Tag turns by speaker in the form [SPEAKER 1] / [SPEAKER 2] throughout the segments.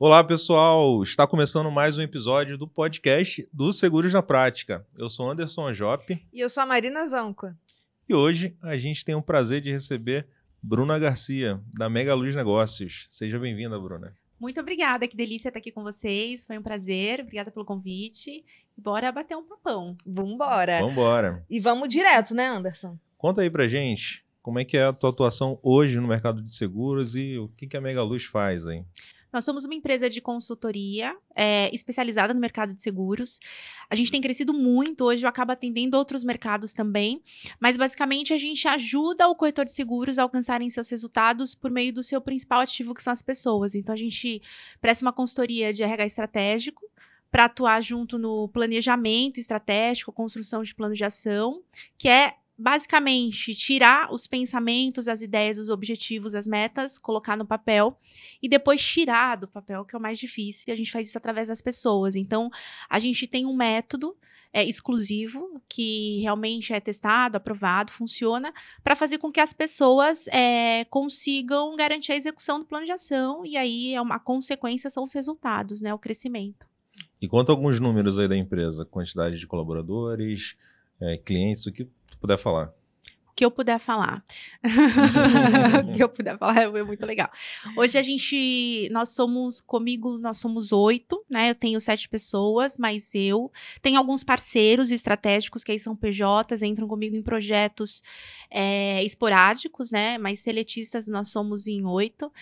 [SPEAKER 1] Olá, pessoal! Está começando mais um episódio do podcast do Seguros na Prática. Eu sou Anderson Jop.
[SPEAKER 2] E eu sou a Marina Zanco.
[SPEAKER 1] E hoje a gente tem o prazer de receber Bruna Garcia, da Mega Luz Negócios. Seja bem-vinda, Bruna.
[SPEAKER 3] Muito obrigada, que delícia estar aqui com vocês. Foi um prazer, obrigada pelo convite. Bora bater um papão.
[SPEAKER 2] Vambora.
[SPEAKER 1] Vambora.
[SPEAKER 2] E vamos direto, né, Anderson?
[SPEAKER 1] Conta aí pra gente como é que é a tua atuação hoje no mercado de seguros e o que, que a Mega Luz faz aí.
[SPEAKER 3] Nós somos uma empresa de consultoria é, especializada no mercado de seguros. A gente tem crescido muito, hoje eu acabo atendendo outros mercados também, mas basicamente a gente ajuda o corretor de seguros a alcançarem seus resultados por meio do seu principal ativo, que são as pessoas. Então a gente presta uma consultoria de RH estratégico para atuar junto no planejamento estratégico, construção de plano de ação, que é basicamente tirar os pensamentos, as ideias, os objetivos, as metas, colocar no papel e depois tirar do papel, que é o mais difícil. E a gente faz isso através das pessoas. Então, a gente tem um método é, exclusivo que realmente é testado, aprovado, funciona para fazer com que as pessoas é, consigam garantir a execução do plano de ação e aí é uma consequência são os resultados, né, o crescimento.
[SPEAKER 1] E conta alguns números aí da empresa, quantidade de colaboradores, é, clientes, o que puder falar.
[SPEAKER 3] O que eu puder falar. o que eu puder falar é muito legal. Hoje a gente, nós somos, comigo, nós somos oito, né? Eu tenho sete pessoas, mas eu. Tenho alguns parceiros estratégicos que aí são PJs, entram comigo em projetos é, esporádicos, né? Mas seletistas nós somos em oito.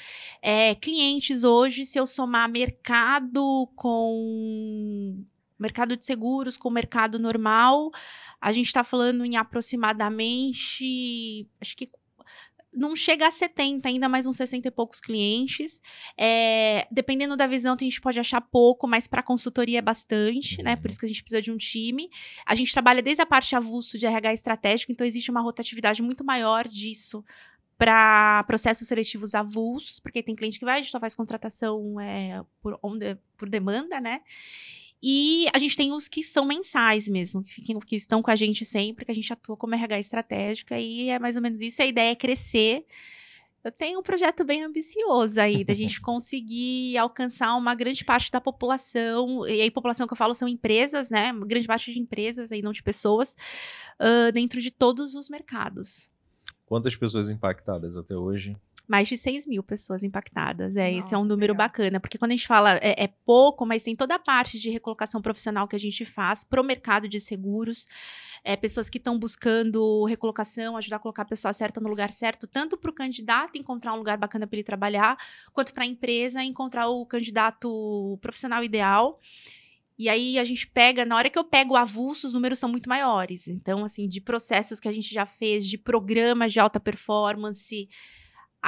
[SPEAKER 3] É, clientes hoje, se eu somar mercado com mercado de seguros com mercado normal, a gente está falando em aproximadamente, acho que não chega a 70, ainda mais uns 60 e poucos clientes. É, dependendo da visão, a gente pode achar pouco, mas para consultoria é bastante, né? Por uhum. isso que a gente precisa de um time. A gente trabalha desde a parte avulso de RH estratégico, então existe uma rotatividade muito maior disso para processos seletivos avulsos, porque tem cliente que vai, a gente só faz contratação é, por, onde, por demanda, né? E a gente tem os que são mensais mesmo, que, fiquem, que estão com a gente sempre, que a gente atua como RH estratégica, e é mais ou menos isso. A ideia é crescer. Eu tenho um projeto bem ambicioso aí, da gente conseguir alcançar uma grande parte da população, e aí população que eu falo são empresas, né? Uma grande parte de empresas aí, não de pessoas, uh, dentro de todos os mercados.
[SPEAKER 1] Quantas pessoas impactadas até hoje?
[SPEAKER 3] Mais de 6 mil pessoas impactadas. É, Nossa, esse é um número legal. bacana, porque quando a gente fala é, é, pouco, mas tem toda a parte de recolocação profissional que a gente faz para o mercado de seguros. É, pessoas que estão buscando recolocação, ajudar a colocar a pessoa certa no lugar certo, tanto para o candidato encontrar um lugar bacana para ele trabalhar, quanto para a empresa encontrar o candidato profissional ideal. E aí a gente pega, na hora que eu pego o avulso, os números são muito maiores. Então, assim, de processos que a gente já fez, de programas de alta performance,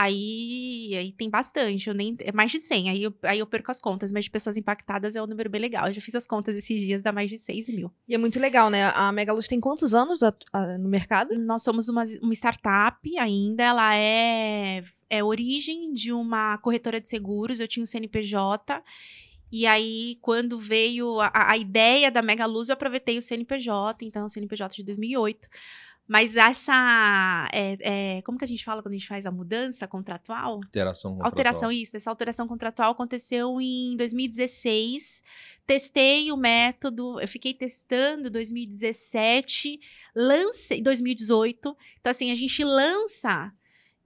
[SPEAKER 3] Aí, aí tem bastante, eu nem, é mais de 100, aí eu, aí eu perco as contas, mas de pessoas impactadas é um número bem legal. Eu já fiz as contas esses dias, dá mais de 6 mil.
[SPEAKER 2] E é muito legal, né? A Megaluz tem quantos anos a, a, no mercado?
[SPEAKER 3] Nós somos uma, uma startup ainda, ela é, é origem de uma corretora de seguros, eu tinha um CNPJ, e aí, quando veio a, a ideia da Mega Luz, eu aproveitei o CNPJ, então o CNPJ de 2008. Mas essa. É, é, como que a gente fala quando a gente faz a mudança contratual?
[SPEAKER 1] Alteração contratual.
[SPEAKER 3] Alteração, isso. Essa alteração contratual aconteceu em 2016. Testei o método, eu fiquei testando 2017, lancei 2018. Então, assim, a gente lança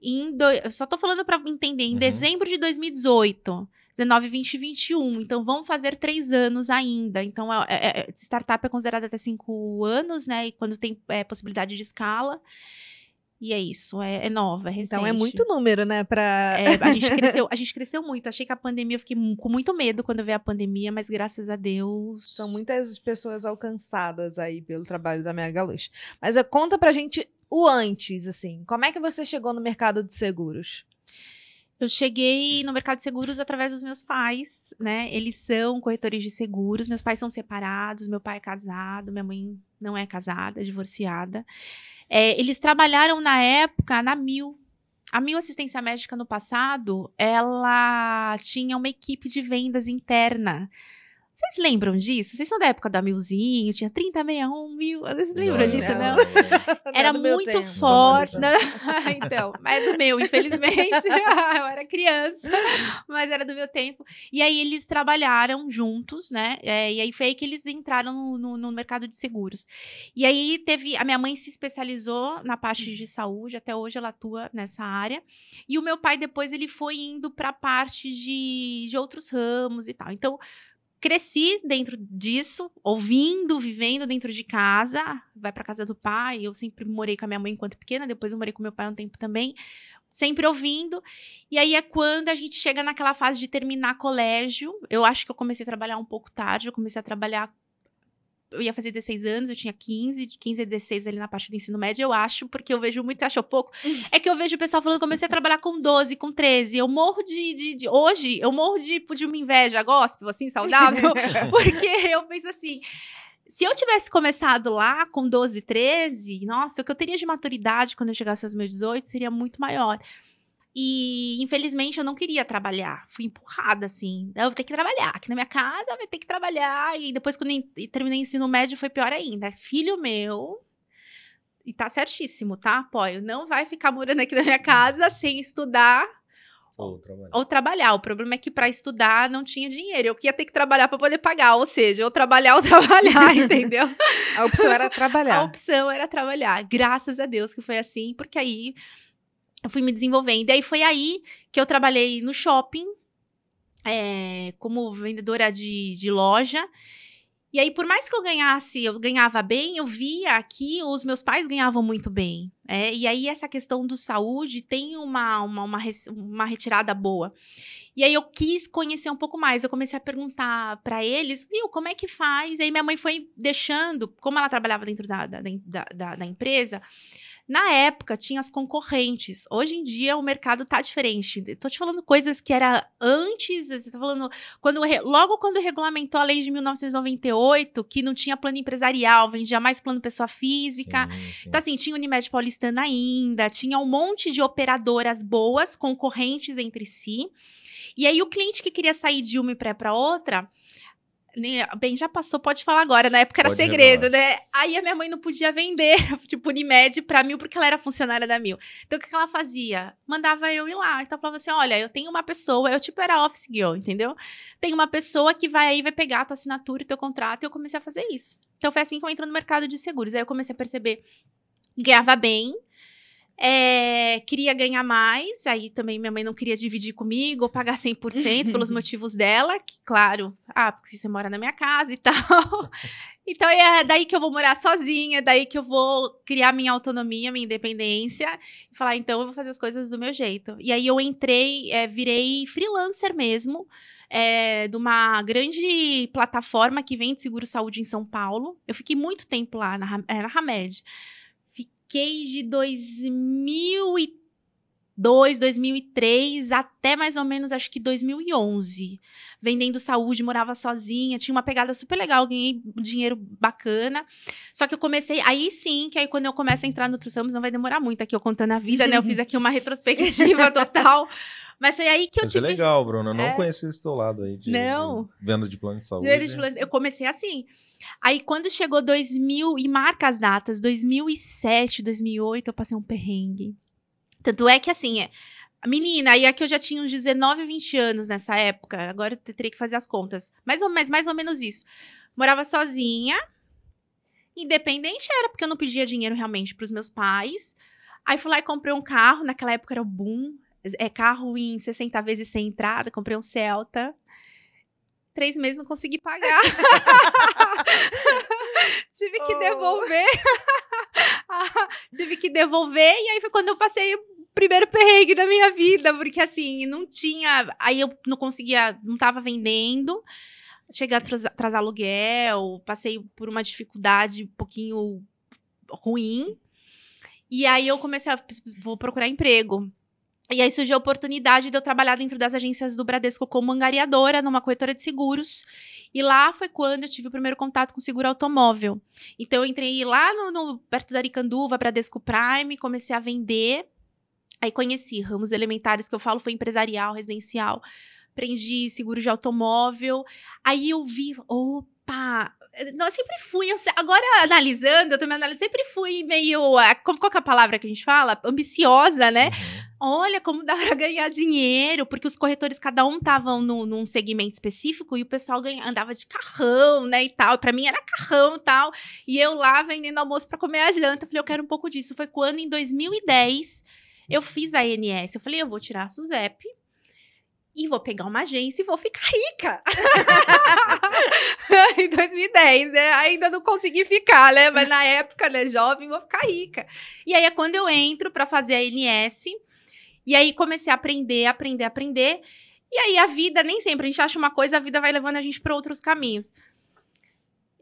[SPEAKER 3] em. Do, eu só tô falando para entender, em uhum. dezembro de 2018. 19, 20 e 21. Então, vão fazer três anos ainda. Então, é, é, é, startup é considerada até cinco anos, né? E quando tem é, possibilidade de escala. E é isso, é, é nova, é recente.
[SPEAKER 2] Então é muito número, né? Pra...
[SPEAKER 3] É, a, gente cresceu, a gente cresceu muito. Achei que a pandemia, eu fiquei com muito medo quando veio a pandemia, mas graças a Deus.
[SPEAKER 2] São muitas pessoas alcançadas aí pelo trabalho da Mega Luz. Mas uh, conta pra gente o antes, assim. Como é que você chegou no mercado de seguros?
[SPEAKER 3] Eu cheguei no mercado de seguros através dos meus pais, né? Eles são corretores de seguros. Meus pais são separados, meu pai é casado, minha mãe não é casada, é divorciada. É, eles trabalharam na época na Mil. A Mil Assistência Médica no passado, ela tinha uma equipe de vendas interna Vocês lembram disso? Vocês são da época da milzinho, tinha 30, 61 mil. Vocês lembram
[SPEAKER 1] Não,
[SPEAKER 3] disso,
[SPEAKER 1] não.
[SPEAKER 3] não?
[SPEAKER 2] Não
[SPEAKER 3] Era
[SPEAKER 2] é meu
[SPEAKER 3] muito
[SPEAKER 2] tempo.
[SPEAKER 3] forte,
[SPEAKER 1] Não,
[SPEAKER 3] né? então, mas é do meu, infelizmente. eu era criança, mas era do meu tempo. E aí eles trabalharam juntos, né? É, e aí foi aí que eles entraram no, no- no mercado de seguros. E aí teve. A minha mãe se especializou na parte de saúde, até hoje ela atua nessa área. E o meu pai, depois, ele foi indo para a parte de, de outros ramos e tal. Então. Cresci dentro disso, ouvindo, vivendo dentro de casa. Vai para casa do pai. Eu sempre morei com a minha mãe enquanto pequena, depois eu morei com meu pai um tempo também. Sempre ouvindo. E aí é quando a gente chega naquela fase de terminar colégio. Eu acho que eu comecei a trabalhar um pouco tarde. Eu comecei a trabalhar. Eu ia fazer 16 anos, eu tinha 15, de 15 a 16 ali na parte do ensino médio, eu acho, porque eu vejo muito, acho pouco. É que eu vejo o pessoal falando que comecei a trabalhar com 12, com 13. Eu morro de. de, de- hoje, eu morro de, de uma inveja gospel, assim, saudável, porque eu penso assim. Se eu tivesse começado lá com 12, 13, nossa, o que eu teria de maturidade quando eu chegasse aos meus 18 seria muito maior. E, infelizmente, eu não queria trabalhar. Fui empurrada, assim. Eu vou ter que trabalhar. Aqui na minha casa, vai ter que trabalhar. E depois, quando eu terminei o ensino médio, foi pior ainda. Filho meu. E tá certíssimo, tá? Apoio. Não vai ficar morando aqui na minha casa sem estudar
[SPEAKER 1] Ou trabalhar.
[SPEAKER 3] ou trabalhar. O problema é que para estudar não tinha dinheiro. Eu ia ter que trabalhar para poder pagar. Ou seja, ou trabalhar ou trabalhar, entendeu?
[SPEAKER 2] A opção era
[SPEAKER 3] A
[SPEAKER 2] trabalhar.
[SPEAKER 3] opção era trabalhar. Graças a Deus que foi assim, porque aí eu fui me desenvolvendo. E aí foi aí que eu trabalhei no shopping, é, como vendedora de, de loja. E aí, por mais que eu ganhasse, eu ganhava bem, eu via que os meus pais ganhavam muito bem. é, e aí, essa questão do saúde tem uma, uma, uma, uma retirada boa. E aí, eu quis conhecer um pouco mais. Eu comecei a perguntar para eles, viu, como é que faz? E aí, minha mãe foi deixando, como ela trabalhava dentro da, da, da, da- da empresa, na época tinha as concorrentes. Hoje em dia o mercado tá diferente. Tô te falando coisas que era antes, você tá falando quando logo quando regulamentou a lei de 1998, que não tinha plano empresarial, vendia mais plano pessoa física.
[SPEAKER 1] Sim, sim.
[SPEAKER 3] Então, assim, tinha Unimed Paulistana ainda, tinha um monte de operadoras boas, concorrentes entre si. E aí, o cliente que queria sair de uma e pré para outra, bem, já passou, pode falar agora. Na época era
[SPEAKER 1] Pode
[SPEAKER 3] segredo,
[SPEAKER 1] revelar.
[SPEAKER 3] né? Aí a minha mãe não podia vender, tipo, Unimed pra mil, porque ela era funcionária da mil. Então, o que que ela fazia? Mandava eu ir lá. Então, falava assim: olha, eu tenho uma pessoa, eu tipo era office girl, entendeu? Tem uma pessoa que vai aí, vai pegar a tua assinatura e teu contrato, e eu comecei a fazer isso. Então, foi assim que eu entrei no mercado de seguros. Aí eu comecei a perceber que ganhava bem. É, queria ganhar mais, aí também minha mãe não queria dividir comigo ou pagar 100% pelos motivos dela, que claro, ah, porque você mora na minha casa e tal. Então é daí que eu vou morar sozinha, daí que eu vou criar minha autonomia, minha independência e falar, então eu vou fazer as coisas do meu jeito. E aí eu entrei, é, virei freelancer mesmo, é, de uma grande plataforma que vende seguro saúde em São Paulo. Eu fiquei muito tempo lá, na, na Hamed. Fiquei de 2002, 2003 até mais ou menos, acho que 2011. Vendendo saúde, morava sozinha, tinha uma pegada super legal, ganhei dinheiro bacana. Só que eu comecei, aí sim, que aí quando eu começo a entrar no outros ramos, não vai demorar muito aqui eu contando a vida, né? Eu fiz aqui uma retrospectiva total. Mas foi aí que eu
[SPEAKER 1] Mas é
[SPEAKER 3] tive
[SPEAKER 1] legal, Bruno. Eu não
[SPEAKER 3] É.
[SPEAKER 1] conhecia esse teu lado aí de,
[SPEAKER 3] Não.
[SPEAKER 1] de venda de plano de saúde.
[SPEAKER 3] Joelho de flores. Eu comecei assim. Aí, quando chegou 2000, e marca as datas, 2007, 2008, eu passei um perrengue. Tanto é que, assim, é, a menina, aí aqui eu já tinha uns 19, 20 anos nessa época, agora eu teria que fazer as contas. Mais ou, mais, mais ou menos isso. Morava sozinha, independente era, porque eu não pedia dinheiro realmente pros meus pais. Aí fui lá e comprei um carro, naquela época era o boom, é carro em 60 vezes sem entrada, comprei um Celta. Três meses não consegui pagar. Tive que
[SPEAKER 2] Oh.
[SPEAKER 3] devolver. Tive que devolver. E aí foi quando eu passei o primeiro perrengue da minha vida. Porque assim, não tinha. Aí eu não conseguia. Não tava vendendo. Cheguei a atrasar, atrasar aluguel. Passei por uma dificuldade um pouquinho ruim. E aí eu comecei a. Vou procurar emprego. E aí surgiu a oportunidade de eu trabalhar dentro das agências do Bradesco como angariadora numa corretora de seguros. E lá foi quando eu tive o primeiro contato com seguro automóvel. Então eu entrei lá no, no- perto da Aricanduva, Bradesco Prime, comecei a vender. Aí conheci ramos elementares que eu falo foi empresarial, residencial. aprendi seguro de automóvel. Aí eu vi, opa, não, eu sempre fui, eu, agora analisando, eu me analisando, sempre fui meio, é, como, qual é a palavra que a gente fala? Ambiciosa, né? Uhum. Olha como dá pra ganhar dinheiro, porque os corretores, cada um estavam num segmento específico e o pessoal ganha, andava de carrão, né, e tal. Pra mim era carrão e tal. E eu lá vendendo almoço para comer a janta. Eu falei, eu quero um pouco disso. Foi quando, em 2010, eu fiz a INS. Eu falei, eu vou tirar a SUSEP e vou pegar uma agência e vou ficar rica. em 2010, né? Ainda não consegui ficar, né? Mas na época, né, jovem, vou ficar rica. E aí é quando eu entro para fazer a NS. E aí comecei a aprender, aprender, aprender. E aí a vida, nem sempre a gente acha uma coisa, a vida vai levando a gente para outros caminhos.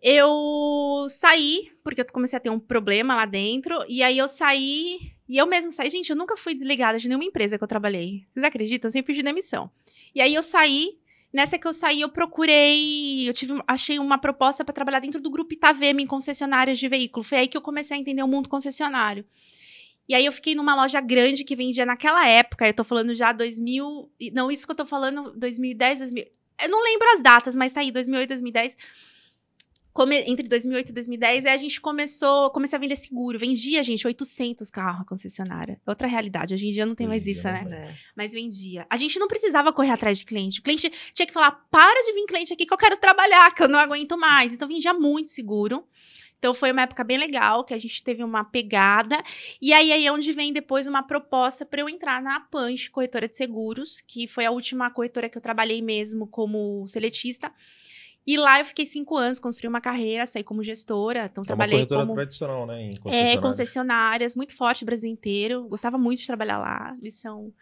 [SPEAKER 3] Eu saí, porque eu comecei a ter um problema lá dentro, e aí eu saí e eu mesmo saí. Gente, eu nunca fui desligada de nenhuma empresa que eu trabalhei. Vocês acreditam? Eu sempre pedi demissão. E aí eu saí. Nessa que eu saí, eu procurei. Eu tive, achei uma proposta para trabalhar dentro do grupo Itavema em concessionárias de veículo. Foi aí que eu comecei a entender o mundo concessionário. E aí eu fiquei numa loja grande que vendia naquela época, eu tô falando já 2000, não, isso que eu tô falando 2010, 2000, eu não lembro as datas, mas tá aí 2008, 2010 come, entre 2008 e 2010, aí a gente começou, comecei a vender seguro. Vendia, gente, 800 carros concessionária. Outra realidade. Hoje em dia não tem mais isso, né? É. Mas vendia. A gente não precisava correr atrás de cliente. O cliente tinha que falar: para de vir cliente aqui que eu quero trabalhar, que eu não aguento mais. Então vendia muito seguro. Então foi uma época bem legal, que a gente teve uma pegada. E aí, aí é onde vem depois uma proposta para eu entrar na Punch, corretora de seguros, que foi a última corretora que eu trabalhei mesmo como seletista. E lá eu fiquei cinco anos, construí uma carreira, saí como gestora. Então, é trabalhei uma
[SPEAKER 1] corretora
[SPEAKER 3] como...
[SPEAKER 1] tradicional, né? Em
[SPEAKER 3] concessionárias. É, concessionárias, muito forte, Brasil inteiro. Gostava muito de trabalhar lá. Eles são...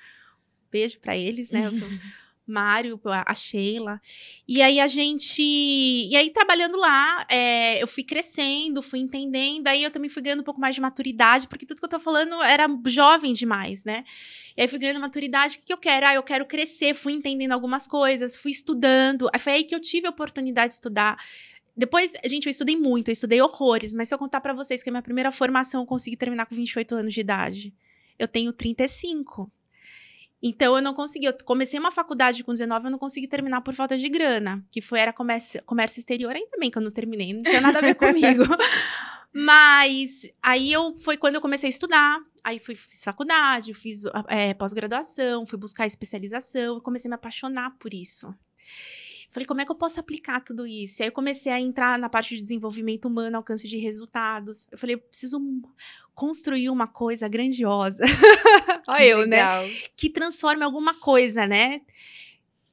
[SPEAKER 3] Beijo para eles, né? Mário, a Sheila. E aí a gente. E aí, trabalhando lá, é, eu fui crescendo, fui entendendo. Aí eu também fui ganhando um pouco mais de maturidade, porque tudo que eu tô falando era jovem demais, né? E aí fui ganhando maturidade. O que, que eu quero? Ah, eu quero crescer, fui entendendo algumas coisas, fui estudando. Aí foi aí que eu tive a oportunidade de estudar. Depois, gente, eu estudei muito, eu estudei horrores, mas se eu contar para vocês que a minha primeira formação eu consegui terminar com 28 anos de idade, eu tenho 35. Então eu não consegui. Eu comecei uma faculdade com 19, eu não consegui terminar por falta de grana, que foi era comércio, comércio exterior, ainda bem que eu não terminei, não tinha nada a ver comigo. Mas aí eu foi quando eu comecei a estudar. Aí fui, fiz faculdade, fiz é, pós-graduação, fui buscar especialização, comecei a me apaixonar por isso. Falei, como é que eu posso aplicar tudo isso? E aí eu comecei a entrar na parte de desenvolvimento humano, alcance de resultados. Eu falei, eu preciso construir uma coisa grandiosa. Olha eu, né? legal. né? Que transforme alguma coisa, né?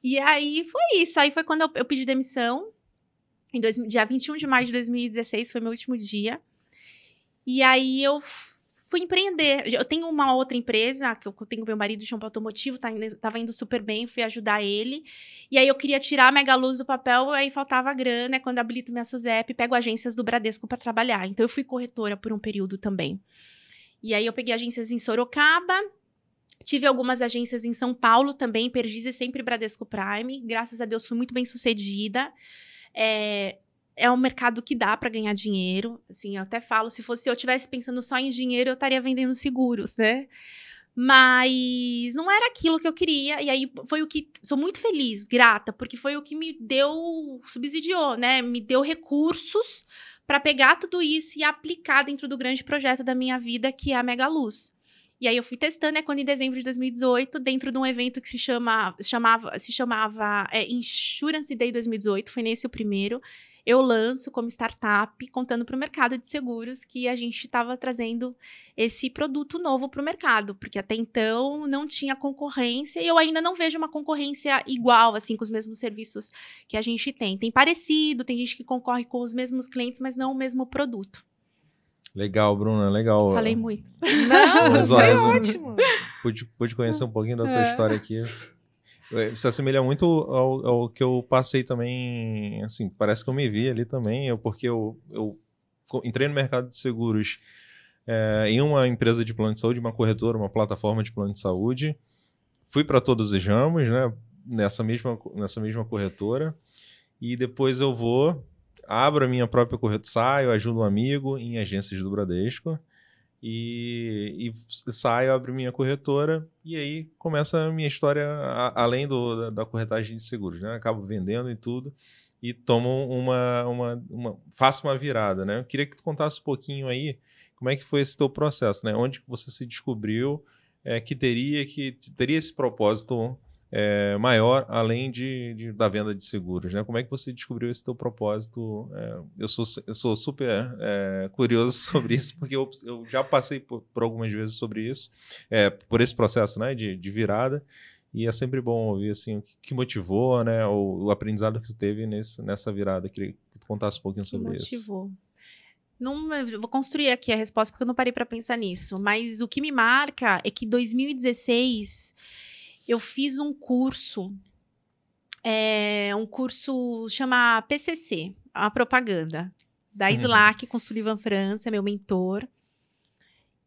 [SPEAKER 3] E aí foi isso. Aí foi quando eu, eu pedi demissão. Em dois, dia 21 de maio de 2016 foi meu último dia. E aí eu fui empreender. Eu tenho uma outra empresa, que eu tenho meu marido de automotivo, tá indo, tava indo super bem, fui ajudar ele. E aí eu queria tirar a Mega Luz do papel, aí faltava grana, é quando habilito minha SUSEP, pego agências do Bradesco para trabalhar. Então eu fui corretora por um período também. E aí eu peguei agências em Sorocaba, Tive algumas agências em São Paulo também, Perdiz e sempre Bradesco Prime. Graças a Deus fui muito bem sucedida. É, é um mercado que dá para ganhar dinheiro. Assim, eu até falo, se fosse eu tivesse pensando só em dinheiro, eu estaria vendendo seguros, né? Mas não era aquilo que eu queria. E aí foi o que. Sou muito feliz, grata, porque foi o que me deu, subsidiou, né? Me deu recursos para pegar tudo isso e aplicar dentro do grande projeto da minha vida, que é a Mega Luz. E aí eu fui testando, é quando em dezembro de 2018, dentro de um evento que se chama, chamava, se chamava é, Insurance Day 2018, foi nesse o primeiro eu lanço como startup, contando para o mercado de seguros que a gente estava trazendo esse produto novo para o mercado, porque até então não tinha concorrência e eu ainda não vejo uma concorrência igual, assim, com os mesmos serviços que a gente tem. Tem parecido, tem gente que concorre com os mesmos clientes, mas não o mesmo produto.
[SPEAKER 1] Legal, Bruna, legal.
[SPEAKER 3] Falei muito.
[SPEAKER 2] Não, foi ótimo.
[SPEAKER 1] Pude, pude conhecer um pouquinho da tua é. história aqui. É, se assemelha muito ao, ao, que eu passei também, assim, parece que eu me vi ali também, eu, porque eu, eu entrei no mercado de seguros é, em uma empresa de plano de saúde, uma corretora, uma plataforma de plano de saúde, fui para todos os ramos, né, nessa mesma, nessa mesma corretora, e depois eu vou, abro a minha própria corretora, saio, ajudo um amigo em agências do Bradesco, e, e saio, abro minha corretora e aí começa a minha história a, além do, da, da, corretagem de seguros, né? Acabo vendendo e tudo e tomo uma, uma, uma faço uma virada, né? Eu queria que tu contasse um pouquinho aí como é que foi esse teu processo, né? Onde você se descobriu é, que teria que teria esse propósito é, maior além de, de, da venda de seguros, né? Como é que você descobriu esse teu propósito? É, eu, sou, eu sou super é, curioso sobre isso, porque eu, eu já passei por, por, algumas vezes sobre isso, é, por esse processo né, de, de, virada, e é sempre bom ouvir assim, o que, que motivou, né? O, o, aprendizado que você teve nesse, nessa virada. Queria que tu contasse um pouquinho sobre motivou. isso.
[SPEAKER 3] Motivou. Não, vou construir aqui a resposta porque eu não parei para pensar nisso. Mas o que me marca é que 2016 eu fiz um curso, é, um curso chama PCC, a propaganda, da uhum. Slack com Sullivan França, meu mentor.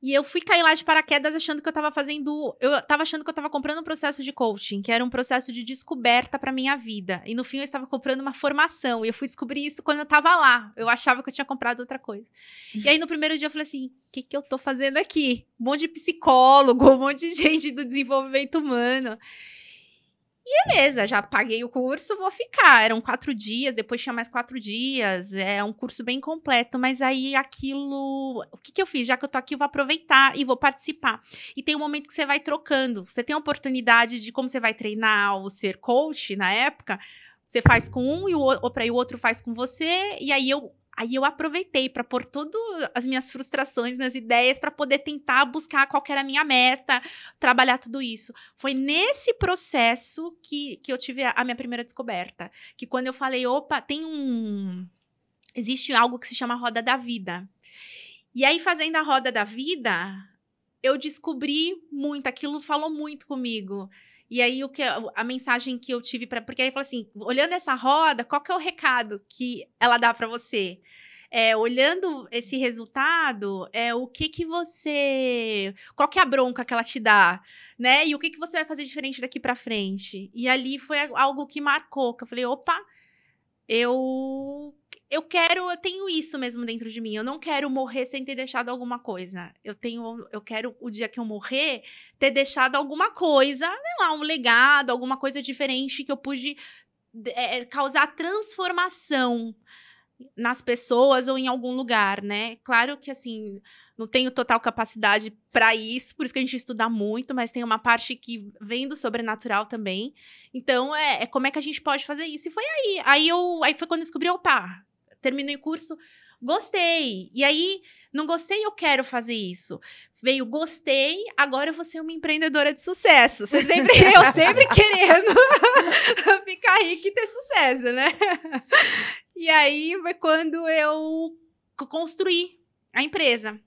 [SPEAKER 3] E eu fui cair lá de paraquedas achando que eu estava fazendo. Eu estava achando que eu estava comprando um processo de coaching, que era um processo de descoberta para minha vida. E no fim eu estava comprando uma formação. E eu fui descobrir isso quando eu estava lá. Eu achava que eu tinha comprado outra coisa. E aí no primeiro dia eu falei assim: o que, que eu estou fazendo aqui? Um monte de psicólogo, um monte de gente do desenvolvimento humano. E beleza, já paguei o curso, vou ficar. Eram quatro dias, depois tinha mais quatro dias. É um curso bem completo, mas aí aquilo. O que, que eu fiz? Já que eu tô aqui, eu vou aproveitar e vou participar. E tem um momento que você vai trocando. Você tem a oportunidade de como você vai treinar ou ser coach na época. Você faz com um e o, outro, o outro faz com você. E aí eu Aí eu aproveitei para pôr todas as minhas frustrações, minhas ideias, para poder tentar buscar qual era a minha meta, trabalhar tudo isso. Foi nesse processo que, que eu tive a, a minha primeira descoberta. Que quando eu falei, opa, tem um. Existe algo que se chama roda da vida. E aí, fazendo a roda da vida, eu descobri muito, aquilo falou muito comigo. E aí o que a mensagem que eu tive para porque aí fala assim, olhando essa roda, qual que é o recado que ela dá para você? É, olhando esse resultado, é o que que você, qual que é a bronca que ela te dá, né? E o que que você vai fazer diferente daqui para frente? E ali foi algo que marcou, que eu falei, opa, eu eu quero, eu tenho isso mesmo dentro de mim. Eu não quero morrer sem ter deixado alguma coisa. Eu tenho, eu quero o dia que eu morrer ter deixado alguma coisa, sei lá, um legado, alguma coisa diferente que eu pude é, causar transformação nas pessoas ou em algum lugar, né? Claro que assim, não tenho total capacidade para isso, por isso que a gente estuda muito, mas tem uma parte que vem do sobrenatural também. Então, é, é como é que a gente pode fazer isso? E foi aí. Aí eu aí foi quando eu descobri, opa, terminei o curso, gostei. E aí, não gostei, eu quero fazer isso. Veio, gostei, agora eu vou ser uma empreendedora de sucesso. Você sempre, eu sempre querendo ficar rica e ter sucesso, né? E aí foi quando eu construí a empresa.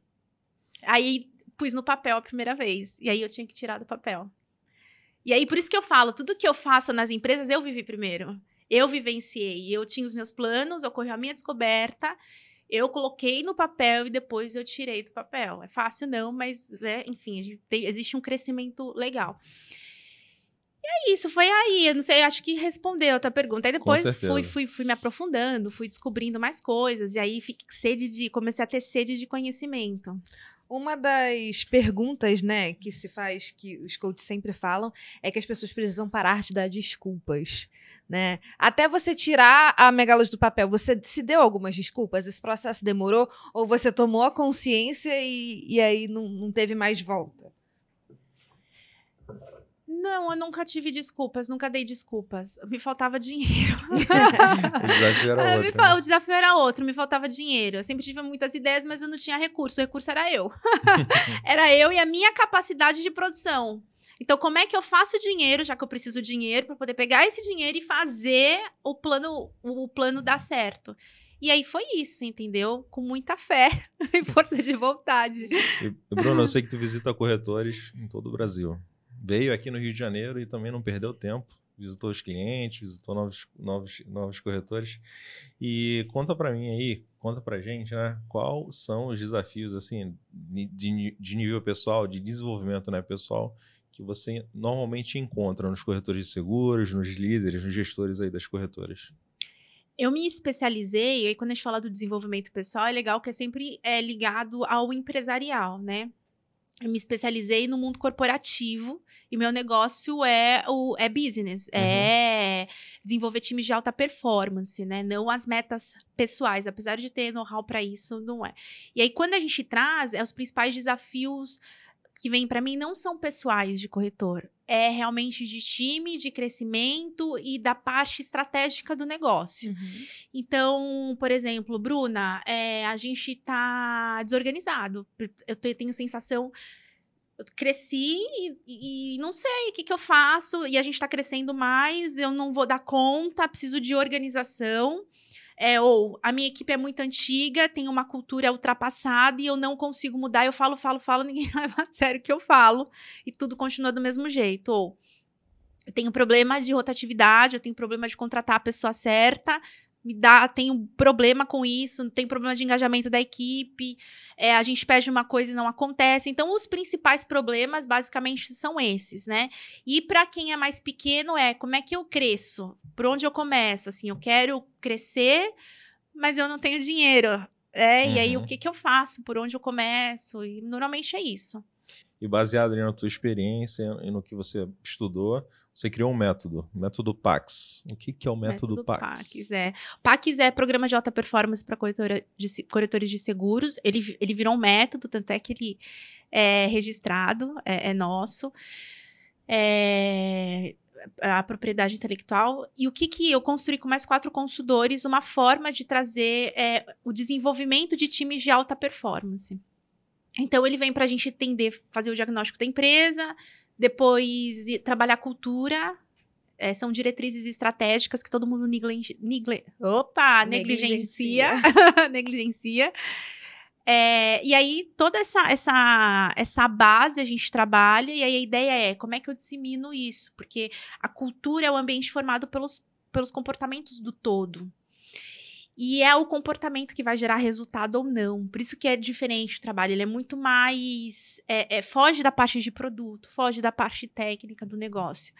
[SPEAKER 3] Aí pus no papel a primeira vez. E aí eu tinha que tirar do papel. E aí, por isso que eu falo, tudo que eu faço nas empresas, eu vivi primeiro. Eu vivenciei, eu tinha os meus planos, ocorreu a minha descoberta, eu coloquei no papel e depois eu tirei do papel. É fácil não, mas, né, enfim, tem, existe um crescimento legal. E é isso, foi aí. Eu não sei, acho que respondeu a tua pergunta. Aí depois fui, fui, fui me aprofundando, fui descobrindo mais coisas. E aí fiquei sede de. Comecei a ter sede de conhecimento.
[SPEAKER 2] Uma das perguntas, né, que se faz, que os coaches sempre falam, é que as pessoas precisam parar de dar desculpas né? Até você tirar a megalose do papel, você se deu algumas desculpas? Esse processo demorou? Ou você tomou a consciência e, e aí não, não teve mais volta?
[SPEAKER 3] Não, eu nunca tive desculpas, nunca dei desculpas. Me faltava dinheiro.
[SPEAKER 1] o desafio era outro.
[SPEAKER 3] Né? O desafio era outro, me faltava dinheiro. Eu sempre tive muitas ideias, mas eu não tinha recurso. O recurso era eu. era eu e a minha capacidade de produção. Então, como é que eu faço dinheiro, já que eu preciso de dinheiro, para poder pegar esse dinheiro e fazer o plano, o plano dar certo? E aí foi isso, entendeu? Com muita fé e força de vontade.
[SPEAKER 1] E, Bruno, eu sei que tu visita corretores em todo o Brasil. Veio aqui no Rio de Janeiro e também não perdeu tempo. Visitou os clientes, visitou novos, novos, novos corretores. E conta para mim aí, conta pra gente, né? Quais são os desafios, assim, de, de nível pessoal, de desenvolvimento né, pessoal, que você normalmente encontra nos corretores de seguros, nos líderes, nos gestores aí das corretoras?
[SPEAKER 3] Eu me especializei, e quando a gente fala do desenvolvimento pessoal, é legal que é sempre é, ligado ao empresarial, né? Eu me especializei no mundo corporativo e meu negócio é o é business, uhum. é desenvolver times de alta performance, né? Não as metas pessoais, apesar de ter know-how para isso, não é. E aí quando a gente traz, é os principais desafios que vêm para mim não são pessoais de corretor, é realmente de time, de crescimento e da parte estratégica do negócio. Uhum. Então, por exemplo, Bruna, é, a gente está desorganizado. Eu tenho a sensação eu cresci e, e, não sei o que, que eu faço, e a gente está crescendo mais, eu não vou dar conta, preciso de organização. É, ou a minha equipe é muito antiga, tem uma cultura ultrapassada e eu não consigo mudar. Eu falo, falo, falo, ninguém leva a sério o que eu falo e tudo continua do mesmo jeito. Ou eu tenho problema de rotatividade, eu tenho problema de contratar a pessoa certa, me dá, tenho problema com isso, tem problema de engajamento da equipe, é, a gente pede uma coisa e não acontece. Então, os principais problemas, basicamente, são esses, né? E para quem é mais pequeno, é como é que eu cresço? Por onde eu começo? Assim, eu quero crescer, mas eu não tenho dinheiro. É, uhum. E aí, o uhum. que, que eu faço? Por onde eu começo? E normalmente é isso.
[SPEAKER 1] E baseado na tua experiência e no que você estudou, você criou um método, método PAX. O que, que é o método, método PAX?
[SPEAKER 3] PAX é. PAX é programa de alta performance para de, corretores de seguros. Ele, ele virou um método, tanto é que ele é registrado, é, é nosso. É, a propriedade intelectual. E o que, que eu construí com mais quatro consultores? Uma forma de trazer é, o desenvolvimento de times de alta performance. Então, ele vem para a gente entender, fazer o diagnóstico da empresa, depois, trabalhar cultura. É, são diretrizes estratégicas que todo mundo negligencia. Opa! Negligencia. negligencia. É, e aí, toda essa, essa, essa base a gente trabalha, e aí a ideia é como é que eu dissemino isso? Porque a cultura é o ambiente formado pelos, pelos comportamentos do todo. E é o comportamento que vai gerar resultado ou não. Por isso que é diferente o trabalho. Ele é muito mais. É, é, foge da parte de produto, foge da parte técnica do negócio.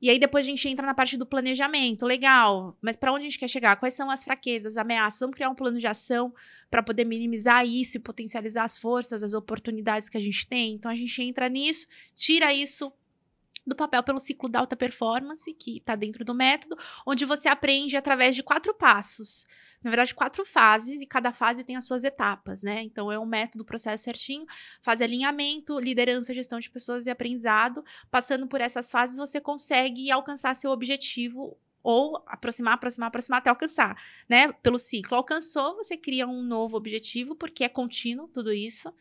[SPEAKER 3] E aí depois a gente entra na parte do planejamento. Legal, mas para onde a gente quer chegar? Quais são as fraquezas, ameaças? Vamos criar um plano de ação para poder minimizar isso e potencializar as forças, as oportunidades que a gente tem. Então a gente entra nisso, tira isso do papel pelo ciclo da alta performance, que está dentro do método, onde você aprende através de quatro passos. Na verdade, quatro fases, e cada fase tem as suas etapas, né? Então, é um método, processo certinho, fase alinhamento, liderança, gestão de pessoas e aprendizado. Passando por essas fases, você consegue alcançar seu objetivo ou aproximar, aproximar, aproximar até alcançar, né? Pelo ciclo. Alcançou, você cria um novo objetivo, porque é contínuo tudo isso.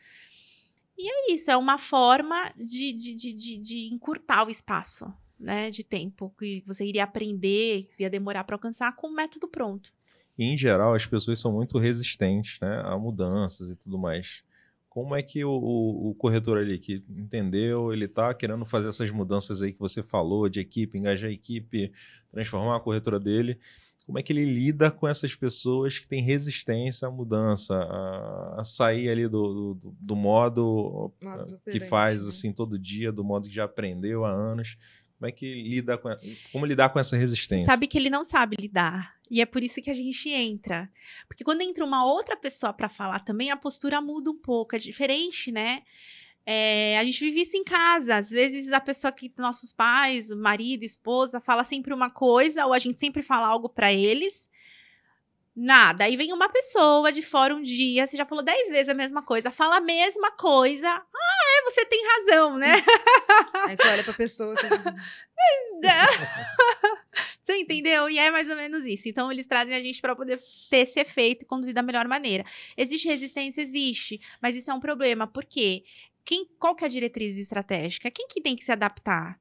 [SPEAKER 3] E é isso, é uma forma de, de, de, de, de encurtar o espaço né, de tempo que você iria aprender, que ia demorar para alcançar com o método pronto.
[SPEAKER 1] E, em geral, as pessoas são muito resistentes né, a mudanças e tudo mais. Como é que o, o, o corretor ali que entendeu, ele está querendo fazer essas mudanças aí que você falou, de equipe, engajar a equipe, transformar a corretora dele, como é que ele lida com essas pessoas que têm resistência à mudança, a, a sair ali do, do, do modo, modo que faz né? assim todo dia, do modo que já aprendeu há anos. Como é que lida com como lidar com essa resistência?
[SPEAKER 3] Sabe que ele não sabe lidar. E é por isso que a gente entra. Porque quando entra uma outra pessoa para falar também, a postura muda um pouco, é diferente, né? É, a gente vive isso em casa. Às vezes a pessoa que nossos pais, marido, esposa, fala sempre uma coisa, ou a gente sempre fala algo para eles. Nada. Aí vem uma pessoa de fora um dia, você já falou dez vezes a mesma coisa, fala a mesma coisa. Ah, é, você tem razão, né?
[SPEAKER 2] Aí tu olha pra pessoa. Assim.
[SPEAKER 3] Você entendeu? E é mais ou menos isso. Então, eles trazem a gente para poder ter esse efeito e conduzir da melhor maneira. Existe resistência? Existe. Mas isso é um problema. Por quê? Quem, qual que é a diretriz estratégica? Quem que tem que se adaptar?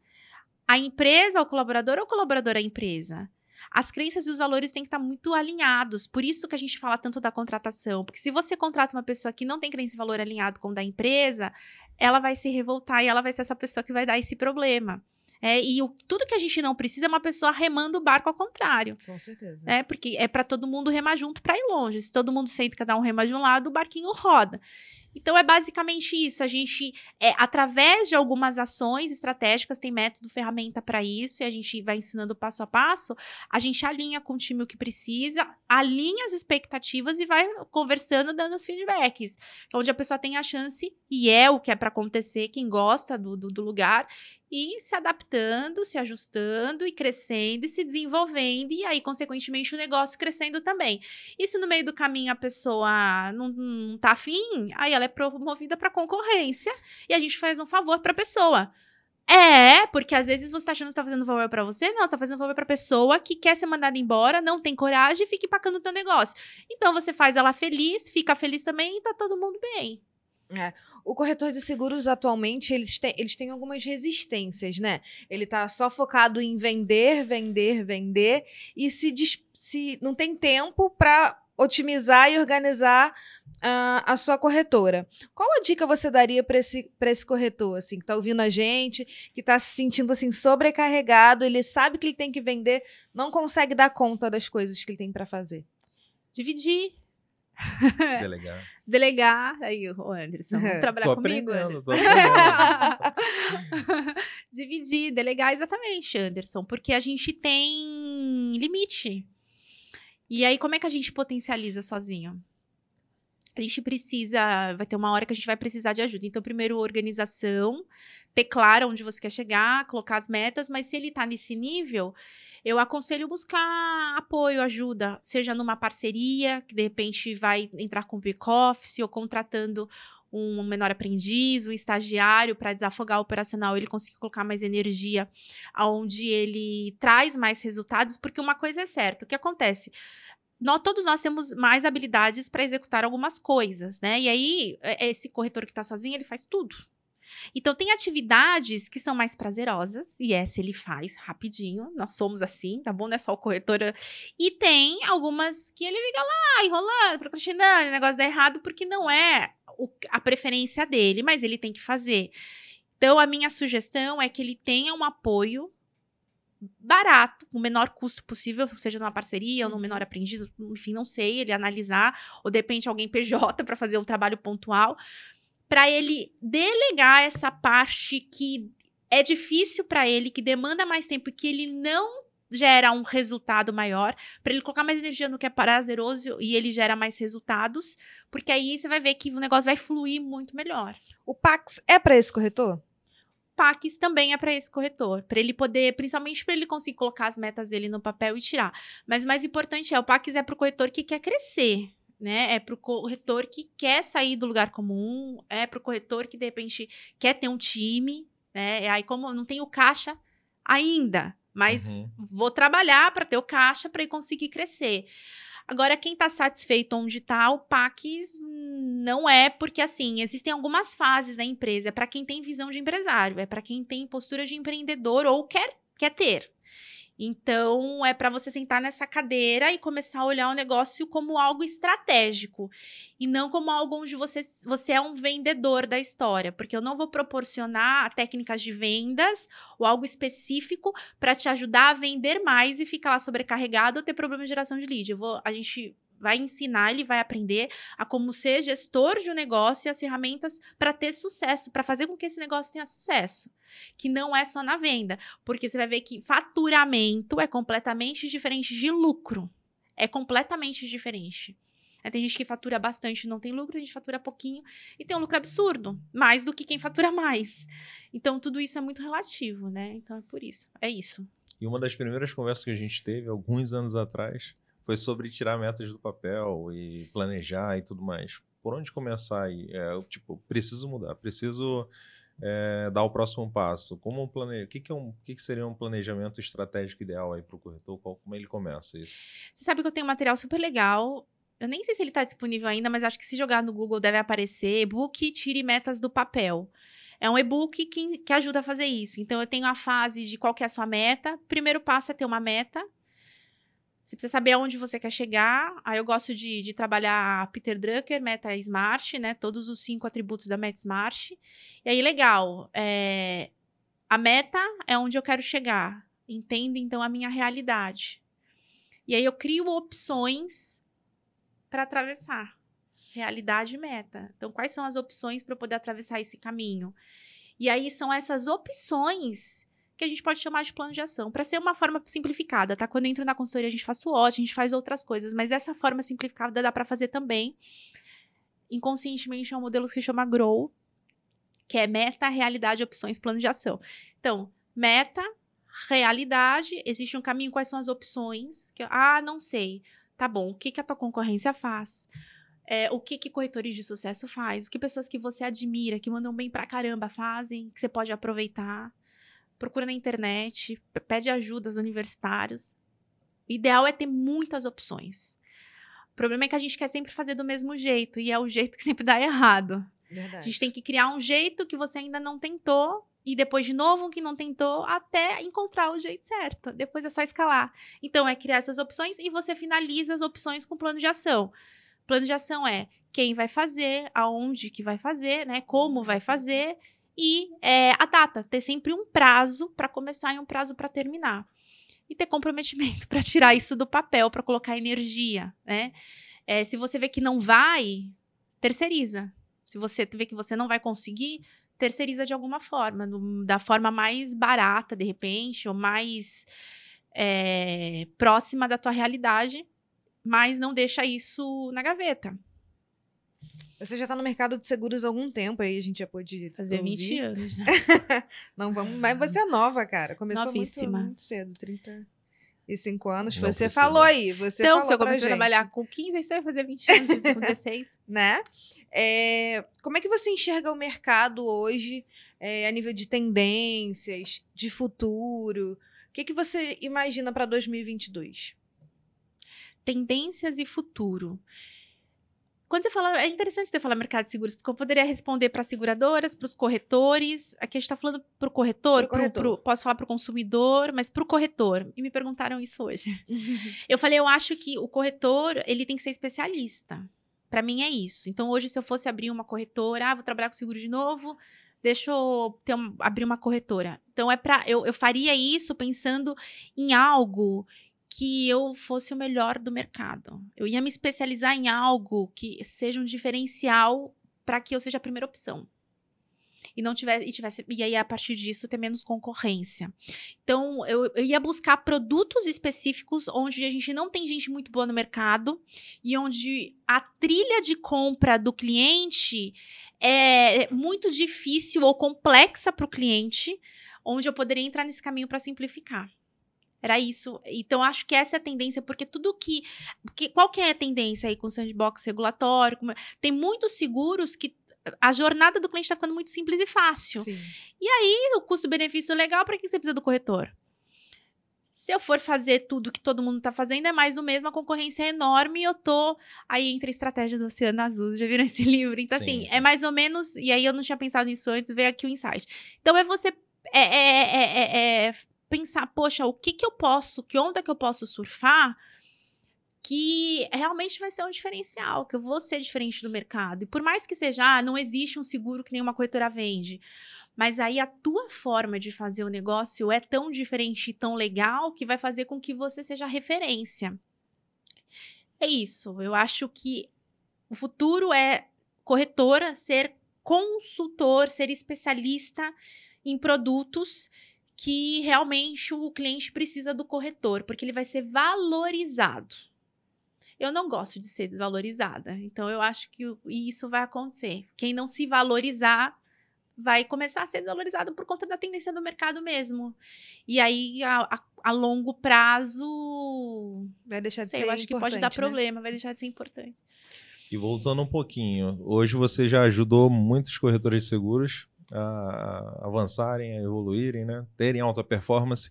[SPEAKER 3] A empresa ao colaborador ou o colaborador à empresa? As crenças e os valores têm que estar muito alinhados. Por isso que a gente fala tanto da contratação. Porque se você contrata uma pessoa que não tem crença e valor alinhado com o da empresa, ela vai se revoltar e ela vai ser essa pessoa que vai dar esse problema. É, e o, tudo que a gente não precisa é uma pessoa remando o barco ao contrário.
[SPEAKER 2] Com certeza.
[SPEAKER 3] É, porque é para todo mundo remar junto para ir longe. Se todo mundo sente que cada um rema de um lado, o barquinho roda. Então é basicamente isso. A gente, é, através de algumas ações estratégicas, tem método, ferramenta para isso, e a gente vai ensinando passo a passo. A gente alinha com o time o que precisa, alinha as expectativas e vai conversando, dando os feedbacks. Onde a pessoa tem a chance, e é o que é para acontecer, quem gosta do, do, do lugar, e se adaptando, se ajustando e crescendo e se desenvolvendo, e aí, consequentemente, o negócio crescendo também. E se no meio do caminho a pessoa não, não tá afim, aí ela é promovida para concorrência e a gente faz um favor para a pessoa. É, porque às vezes você tá achando que tá fazendo favor para você, não, você tá fazendo favor pra pessoa que quer ser mandada embora, não tem coragem e fica empacando o teu negócio. Então você faz ela feliz, fica feliz também e tá todo mundo bem.
[SPEAKER 2] É. O corretor de seguros, atualmente, eles têm, eles têm algumas resistências, né? Ele está só focado em vender, vender, vender e se, se não tem tempo para otimizar e organizar uh, a sua corretora. Qual a dica você daria para esse, esse corretor, assim, que está ouvindo a gente, que está se sentindo assim sobrecarregado, ele sabe que ele tem que vender, não consegue dar conta das coisas que ele tem para fazer?
[SPEAKER 3] Dividir
[SPEAKER 1] Delegar.
[SPEAKER 3] Delegar. Aí, o Anderson, vamos trabalhar
[SPEAKER 1] tô
[SPEAKER 3] comigo,
[SPEAKER 1] Anderson.
[SPEAKER 3] Dividir, delegar, exatamente, Anderson. Porque a gente tem limite. E aí, como é que a gente potencializa sozinho? A gente precisa, vai ter uma hora que a gente vai precisar de ajuda. Então, primeiro, organização, ter claro onde você quer chegar, colocar as metas, mas se ele está nesse nível, eu aconselho buscar apoio, ajuda, seja numa parceria, que de repente vai entrar com back-office ou contratando um menor aprendiz, um estagiário para desafogar o operacional, ele conseguir colocar mais energia aonde ele traz mais resultados, porque uma coisa é certa, o que acontece? Nós, todos nós temos mais habilidades para executar algumas coisas, né? E aí, é, esse corretor que está sozinho, ele faz tudo. Então, tem atividades que são mais prazerosas, e essa ele faz rapidinho. Nós somos assim, tá bom? Não é só o corretor. E tem algumas que ele fica lá, enrolando, procrastinando, o negócio dá errado, porque não é o, a preferência dele, mas ele tem que fazer. Então, a minha sugestão é que ele tenha um apoio barato, o menor custo possível, seja numa parceria ou no menor aprendiz, enfim, não sei, ele analisar, ou de repente alguém PJ para fazer um trabalho pontual, para ele delegar essa parte que é difícil para ele, que demanda mais tempo e que ele não gera um resultado maior, para ele colocar mais energia no que é prazeroso e ele gera mais resultados, porque aí você vai ver que o negócio vai fluir muito melhor.
[SPEAKER 2] O Pax é para esse corretor?
[SPEAKER 3] Pax também é para esse corretor, para ele poder, principalmente para ele conseguir colocar as metas dele no papel e tirar. Mas mais importante é, o Pax é para o corretor que quer crescer né? É para o corretor que quer sair do lugar comum, é para o corretor que de repente quer ter um time, né? E aí, como eu não tenho caixa ainda, mas uhum. vou trabalhar para ter o caixa para conseguir crescer. Agora, quem está satisfeito onde está, o PACs não é, porque assim, existem algumas fases da empresa. É para quem tem visão de empresário, é para quem tem postura de empreendedor ou quer, quer ter. Então, é para você sentar nessa cadeira e começar a olhar o negócio como algo estratégico e não como algo onde você, você é um vendedor da história, porque eu não vou proporcionar técnicas de vendas ou algo específico para te ajudar a vender mais e ficar lá sobrecarregado ou ter problema de geração de lead. Eu vou, a gente vai ensinar, ele vai aprender a como ser gestor de um negócio e as ferramentas para ter sucesso, para fazer com que esse negócio tenha sucesso. Que não é só na venda, porque você vai ver que faturamento é completamente diferente de lucro. É completamente diferente. tem gente que fatura bastante e não tem lucro, tem gente que fatura pouquinho e tem um lucro absurdo, mais do que quem fatura mais. Então, tudo isso é muito relativo, né? Então, é por isso. É isso.
[SPEAKER 1] E uma das primeiras conversas que a gente teve, alguns anos atrás, foi sobre tirar metas do papel e planejar e tudo mais. Por onde começar aí? É, tipo, preciso mudar, preciso é, dar o próximo passo. Como plane... o que, que, é um... o que, que seria um planejamento estratégico ideal aí para o corretor? Qual... Como ele começa isso?
[SPEAKER 3] Você sabe que eu tenho um material super legal. Eu nem sei se ele está disponível ainda, mas acho que se jogar no Google deve aparecer. E-book Tire Metas do Papel. É um e-book que, que ajuda a fazer isso. Então, eu tenho a fase de qual é a sua meta. Primeiro passo é ter uma meta. Você precisa saber aonde você quer chegar. Aí eu gosto de, de trabalhar Peter Drucker, Meta Smart, né? Todos os cinco atributos da Meta Smart. E aí, legal. É, a meta é onde eu quero chegar. Entendo, então, a minha realidade. E aí eu crio opções para atravessar. realidade e meta. Então, quais são as opções para eu poder atravessar esse caminho? E aí são essas opções que a gente pode chamar de plano de ação, para ser uma forma simplificada, tá? Quando eu entro na consultoria, a gente faz ótimo, a gente faz outras coisas, mas essa forma simplificada dá para fazer também. Inconscientemente é um modelo que se chama GROW, que é meta, realidade, opções, plano de ação. Então, meta, realidade, existe um caminho, quais são as opções? Que, ah, não sei. Tá bom, o que, que a tua concorrência faz? É, o que, que corretores de sucesso faz? O que pessoas que você admira, que mandam bem pra caramba, fazem, que você pode aproveitar? Procura na internet, pede ajuda aos universitários. O ideal é ter muitas opções. O problema é que a gente quer sempre fazer do mesmo jeito, e é o jeito que sempre dá errado. Verdade. A gente tem que criar um jeito que você ainda não tentou, e depois de novo um que não tentou, até encontrar o jeito certo. Depois é só escalar. Então, é criar essas opções e você finaliza as opções com plano de ação. Plano de ação é quem vai fazer, aonde que vai fazer, né? Como vai fazer e é, a data, ter sempre um prazo para começar e um prazo para terminar. E ter comprometimento para tirar isso do papel, para colocar energia, né? É, se você vê que não vai, terceiriza. Se você vê que você não vai conseguir, terceiriza de alguma forma, no, da forma mais barata, de repente, ou mais é, próxima da tua realidade, mas não deixa isso na gaveta.
[SPEAKER 2] Você já está no mercado de seguros há algum tempo aí, a gente já pôde
[SPEAKER 3] fazer ouvir. 20 anos.
[SPEAKER 2] não vamos, mas você é nova, cara. Começou muito, muito, cedo, 35 anos. Não você precisa. falou aí, você
[SPEAKER 3] então,
[SPEAKER 2] falou
[SPEAKER 3] se eu comecei a trabalhar com 15, aí você vai fazer 20 anos, com 16.
[SPEAKER 2] né? É, como é que você enxerga o mercado hoje é, a nível de tendências, de futuro? O que, que você imagina para 2022?
[SPEAKER 3] tendências e futuro. Quando você fala, é interessante você falar mercado de seguros, porque eu poderia responder para seguradoras, para os corretores. Aqui a gente está falando para o corretor, pro corretor. Pro, posso falar para o consumidor, mas para o corretor. E me perguntaram isso hoje. eu falei, eu acho que o corretor ele tem que ser especialista. Para mim é isso. Então hoje, se eu fosse abrir uma corretora, ah, vou trabalhar com seguro de novo, deixa eu ter um, abrir uma corretora. Então é para eu, eu faria isso pensando em algo que eu fosse o melhor do mercado. Eu ia me especializar em algo que seja um diferencial para que eu seja a primeira opção. E não tivesse, e tivesse, e aí a partir disso ter menos concorrência. Então, eu, eu ia buscar produtos específicos onde a gente não tem gente muito boa no mercado e onde a trilha de compra do cliente é muito difícil ou complexa para o cliente, onde eu poderia entrar nesse caminho para simplificar. Era isso. Então, acho que essa é a tendência, porque tudo que. que qual que é a tendência aí com o sandbox regulatório? Tem muitos seguros que a jornada do cliente está ficando muito simples e fácil. Sim. E aí, o custo-benefício legal, para que você precisa do corretor? Se eu for fazer tudo que todo mundo está fazendo, é mais o mesmo, a concorrência é enorme e eu tô. Aí entra a estratégia do Oceano Azul, já viram esse livro? Então, sim, assim, sim. é mais ou menos. E aí eu não tinha pensado nisso antes, veio aqui o insight. Então, é você. É, é, é, é pensar, poxa, o que que eu posso, que onda que eu posso surfar que realmente vai ser um diferencial, que eu vou ser diferente do mercado. E por mais que seja, ah, não existe um seguro que nenhuma corretora vende, mas aí a tua forma de fazer o negócio é tão diferente e tão legal que vai fazer com que você seja referência. É isso. Eu acho que o futuro é corretora ser consultor, ser especialista em produtos que realmente o cliente precisa do corretor, porque ele vai ser valorizado. Eu não gosto de ser desvalorizada, então eu acho que isso vai acontecer. Quem não se valorizar vai começar a ser desvalorizado por conta da tendência do mercado mesmo. E aí, a, a, a longo prazo.
[SPEAKER 2] Vai deixar de sei, ser. Eu
[SPEAKER 3] acho que pode dar né? problema, vai deixar de ser importante.
[SPEAKER 1] E voltando um pouquinho, hoje você já ajudou muitos corretores de seguros a avançarem, a evoluírem, né? terem alta performance.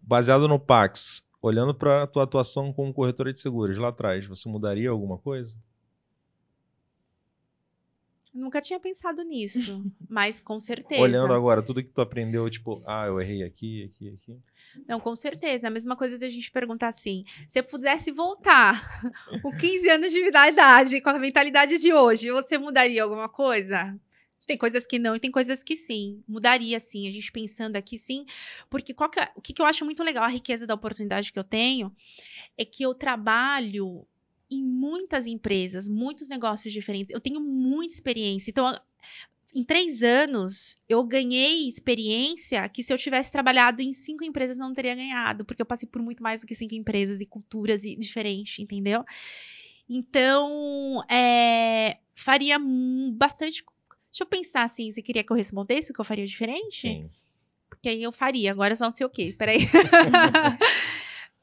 [SPEAKER 1] Baseado no Pax, olhando para a tua atuação como corretora de seguros lá atrás, você mudaria alguma coisa?
[SPEAKER 3] Nunca tinha pensado nisso, mas com certeza.
[SPEAKER 1] Olhando agora, tudo que tu aprendeu, tipo, ah, eu errei aqui, aqui, aqui.
[SPEAKER 3] Não, com certeza. A mesma coisa da gente perguntar assim: se eu pudesse voltar com 15 anos de idade, com a mentalidade de hoje, você mudaria alguma coisa? Tem coisas que não e tem coisas que sim. Mudaria, sim. A gente pensando aqui, sim. Porque que é, o que, que eu acho muito legal, a riqueza da oportunidade que eu tenho, é que eu trabalho em muitas empresas, muitos negócios diferentes. Eu tenho muita experiência. Então, em três anos, eu ganhei experiência que se eu tivesse trabalhado em cinco empresas, não teria ganhado, porque eu passei por muito mais do que cinco empresas e culturas e diferentes, entendeu? Então, é, faria bastante. Deixa eu pensar assim, você queria que eu respondesse o que eu faria diferente?
[SPEAKER 1] Sim.
[SPEAKER 3] Porque aí eu faria, agora eu só não sei o quê. Peraí.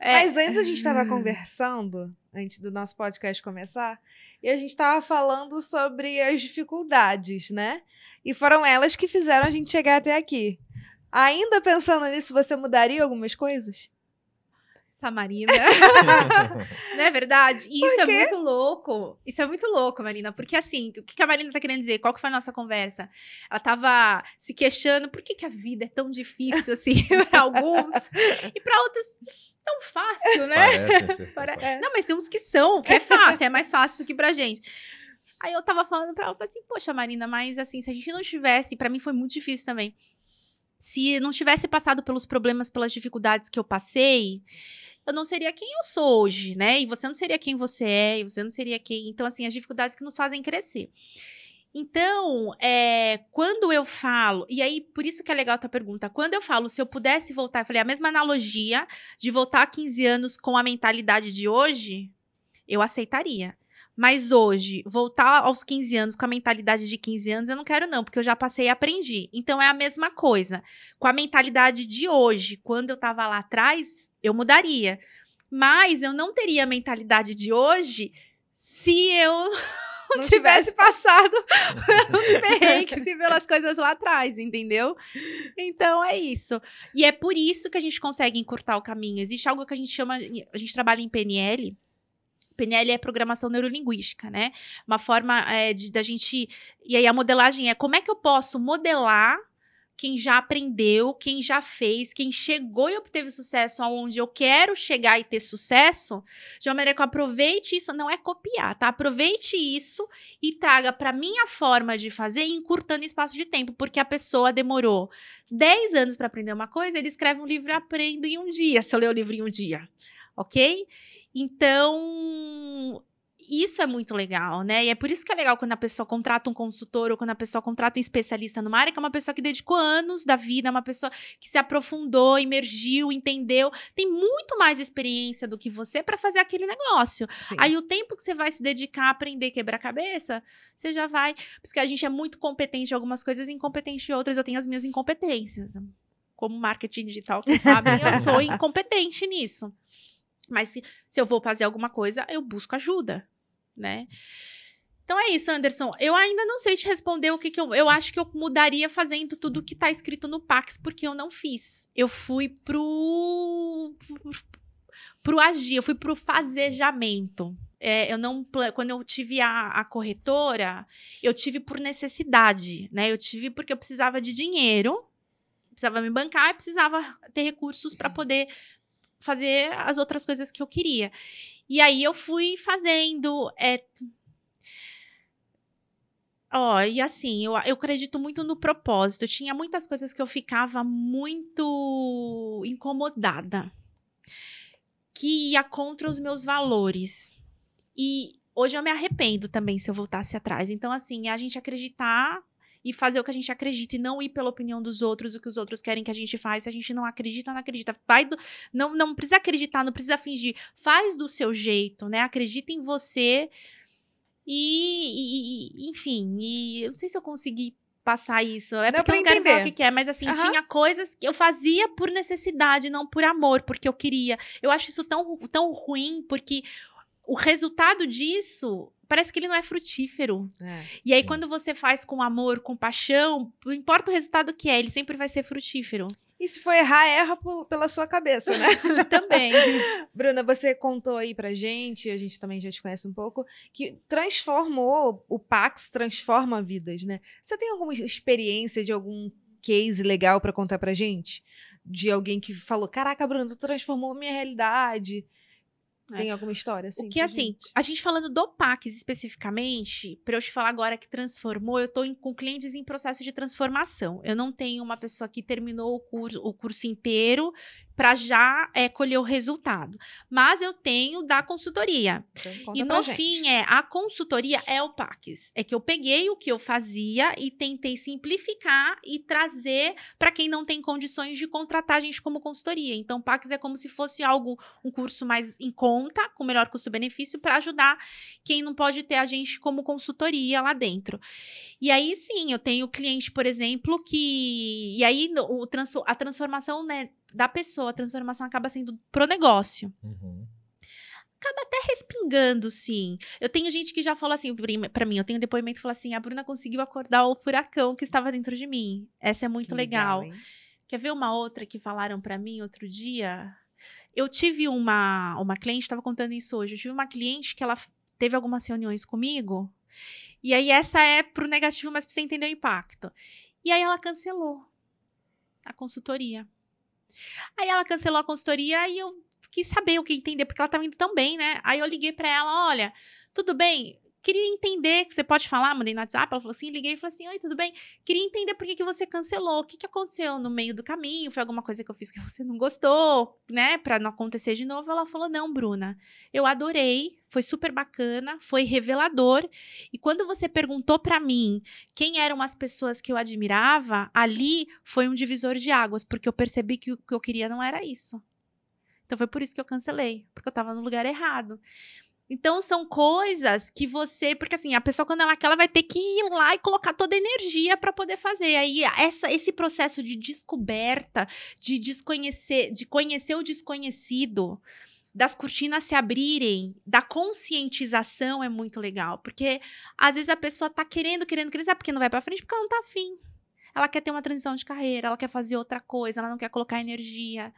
[SPEAKER 2] É. Mas antes a gente estava conversando, antes do nosso podcast começar, e a gente estava falando sobre as dificuldades, né? E foram elas que fizeram a gente chegar até aqui. Ainda pensando nisso, você mudaria algumas coisas?
[SPEAKER 3] Essa Marina. não é verdade? E isso é muito louco. Isso é muito louco, Marina. Porque assim, o que a Marina tá querendo dizer? Qual que foi a nossa conversa? Ela tava se queixando por que, que a vida é tão difícil assim para alguns e para outros tão fácil, né?
[SPEAKER 1] Parece, é.
[SPEAKER 3] Não, mas tem uns que são, que é fácil, é mais fácil do que pra gente. Aí eu tava falando pra ela, assim, poxa, Marina, mas assim, se a gente não tivesse, para mim foi muito difícil também. Se não tivesse passado pelos problemas, pelas dificuldades que eu passei, eu não seria quem eu sou hoje, né? E você não seria quem você é, e você não seria quem. Então, assim, as dificuldades que nos fazem crescer. Então, é, quando eu falo, e aí por isso que é legal a tua pergunta, quando eu falo se eu pudesse voltar, eu falei a mesma analogia de voltar a 15 anos com a mentalidade de hoje, eu aceitaria. Mas hoje, voltar aos 15 anos com a mentalidade de 15 anos, eu não quero, não, porque eu já passei e aprendi. Então é a mesma coisa. Com a mentalidade de hoje, quando eu estava lá atrás, eu mudaria. Mas eu não teria a mentalidade de hoje se eu não, tivesse, tivesse passado pelos perrengues e pelas coisas lá atrás, entendeu? Então é isso. E é por isso que a gente consegue encurtar o caminho. Existe algo que a gente chama, a gente trabalha em PNL, PNL é programação neurolinguística, né? Uma forma é, de da gente. E aí a modelagem é como é que eu posso modelar quem já aprendeu, quem já fez, quem chegou e obteve sucesso aonde eu quero chegar e ter sucesso, de uma maneira que eu aproveite isso, não é copiar, tá? Aproveite isso e traga para minha forma de fazer, encurtando espaço de tempo, porque a pessoa demorou 10 anos para aprender uma coisa, ele escreve um livro e aprendo em um dia, se eu ler o livro em um dia. OK? Então, isso é muito legal, né? E é por isso que é legal quando a pessoa contrata um consultor ou quando a pessoa contrata um especialista numa área, que é uma pessoa que dedicou anos da vida, é uma pessoa que se aprofundou, emergiu, entendeu, tem muito mais experiência do que você para fazer aquele negócio. Sim. Aí o tempo que você vai se dedicar a aprender quebrar cabeça, você já vai, porque a gente é muito competente em algumas coisas e incompetente em outras, eu tenho as minhas incompetências. Como marketing digital, que sabem, eu sou incompetente nisso. Mas se, se eu vou fazer alguma coisa, eu busco ajuda né? Então é isso, Anderson. Eu ainda não sei te responder o que, que eu. Eu acho que eu mudaria fazendo tudo que tá escrito no Pax, porque eu não fiz. Eu fui pro. pro agir, eu fui pro fazejamento. É, eu não quando eu tive a, a, corretora eu tive por necessidade né eu tive porque eu precisava de dinheiro precisava me bancar e precisava ter recursos para poder fazer as outras coisas que eu queria e aí eu fui fazendo. É... Ó, e assim, eu, eu acredito muito no propósito. Tinha muitas coisas que eu ficava muito incomodada. Que ia contra os meus valores. E hoje eu me arrependo também se eu voltasse atrás. Então, assim, é a gente acreditar e fazer o que a gente acredita e não ir pela opinião dos outros, o que os outros querem que a gente faça. Se a gente não acredita, não acredita. Vai do, não, não precisa acreditar, não precisa fingir. Faz do seu jeito, né? Acredita em você. E, e enfim, e eu não sei se eu consegui passar isso. É porque eu não quero falar o que, que é, mas assim, uhum. tinha coisas que eu fazia por necessidade, não por amor, porque eu queria. Eu acho isso tão, tão ruim, porque o resultado disso parece que ele não é frutífero. É, e aí, sim. quando você faz com amor, com paixão, não importa o resultado que é, ele sempre vai ser frutífero.
[SPEAKER 2] E se for errar, erra por, pela sua cabeça, né?
[SPEAKER 3] também.
[SPEAKER 2] Bruna, você contou aí pra gente, a gente também já te conhece um pouco, que transformou, o Pax transforma vidas, né? Você tem alguma experiência de algum case legal para contar pra gente? De alguém que falou: Caraca, Bruna, tu transformou a minha realidade. É. Tem alguma história assim?
[SPEAKER 3] Que, assim,
[SPEAKER 2] gente?
[SPEAKER 3] a gente falando do Pax especificamente, para eu te falar agora que transformou, eu em, com clientes em processo de transformação. Eu não tenho uma pessoa que terminou o curso, o curso inteiro para já é, colher o resultado. Mas eu tenho da consultoria.
[SPEAKER 2] Então,
[SPEAKER 3] e no fim, é a consultoria é o PAX. É que eu peguei o que eu fazia e tentei simplificar e trazer para quem não tem condições de contratar a gente como consultoria. Então, o PAX é como se fosse algo, um curso mais em conta, com melhor custo-benefício, para ajudar quem não pode ter a gente como consultoria lá dentro. E aí, sim, eu tenho cliente, por exemplo, que. E aí, o, a transformação né, da pessoa, a transformação acaba sendo pro negócio. Uhum. Acaba até respingando, sim. Eu tenho gente que já fala assim para mim, eu tenho um depoimento que fala assim: a Bruna conseguiu acordar o furacão que estava dentro de mim. Essa é muito que legal. legal Quer ver uma outra que falaram para mim outro dia? Eu tive uma, uma cliente, estava contando isso hoje. Eu tive uma cliente que ela teve algumas reuniões comigo. E aí, essa é pro negativo, mas pra você entender o impacto. E aí, ela cancelou a consultoria. Aí ela cancelou a consultoria e eu quis saber o que entender, porque ela estava indo tão bem, né? Aí eu liguei para ela, olha, tudo bem, queria entender, que você pode falar, mandei no WhatsApp, ela falou assim, liguei e falei assim, oi, tudo bem? Queria entender por que, que você cancelou, o que, que aconteceu no meio do caminho, foi alguma coisa que eu fiz que você não gostou, né, pra não acontecer de novo? Ela falou, não, Bruna, eu adorei, foi super bacana, foi revelador, e quando você perguntou para mim quem eram as pessoas que eu admirava, ali foi um divisor de águas, porque eu percebi que o que eu queria não era isso. Então foi por isso que eu cancelei, porque eu estava no lugar errado. Então são coisas que você, porque assim, a pessoa quando ela quer, ela vai ter que ir lá e colocar toda a energia para poder fazer. Aí essa esse processo de descoberta, de desconhecer, de conhecer o desconhecido, das cortinas se abrirem, da conscientização é muito legal, porque às vezes a pessoa tá querendo, querendo, querendo, sabe por que não vai para frente? Porque ela não tá afim. Ela quer ter uma transição de carreira, ela quer fazer outra coisa, ela não quer colocar energia.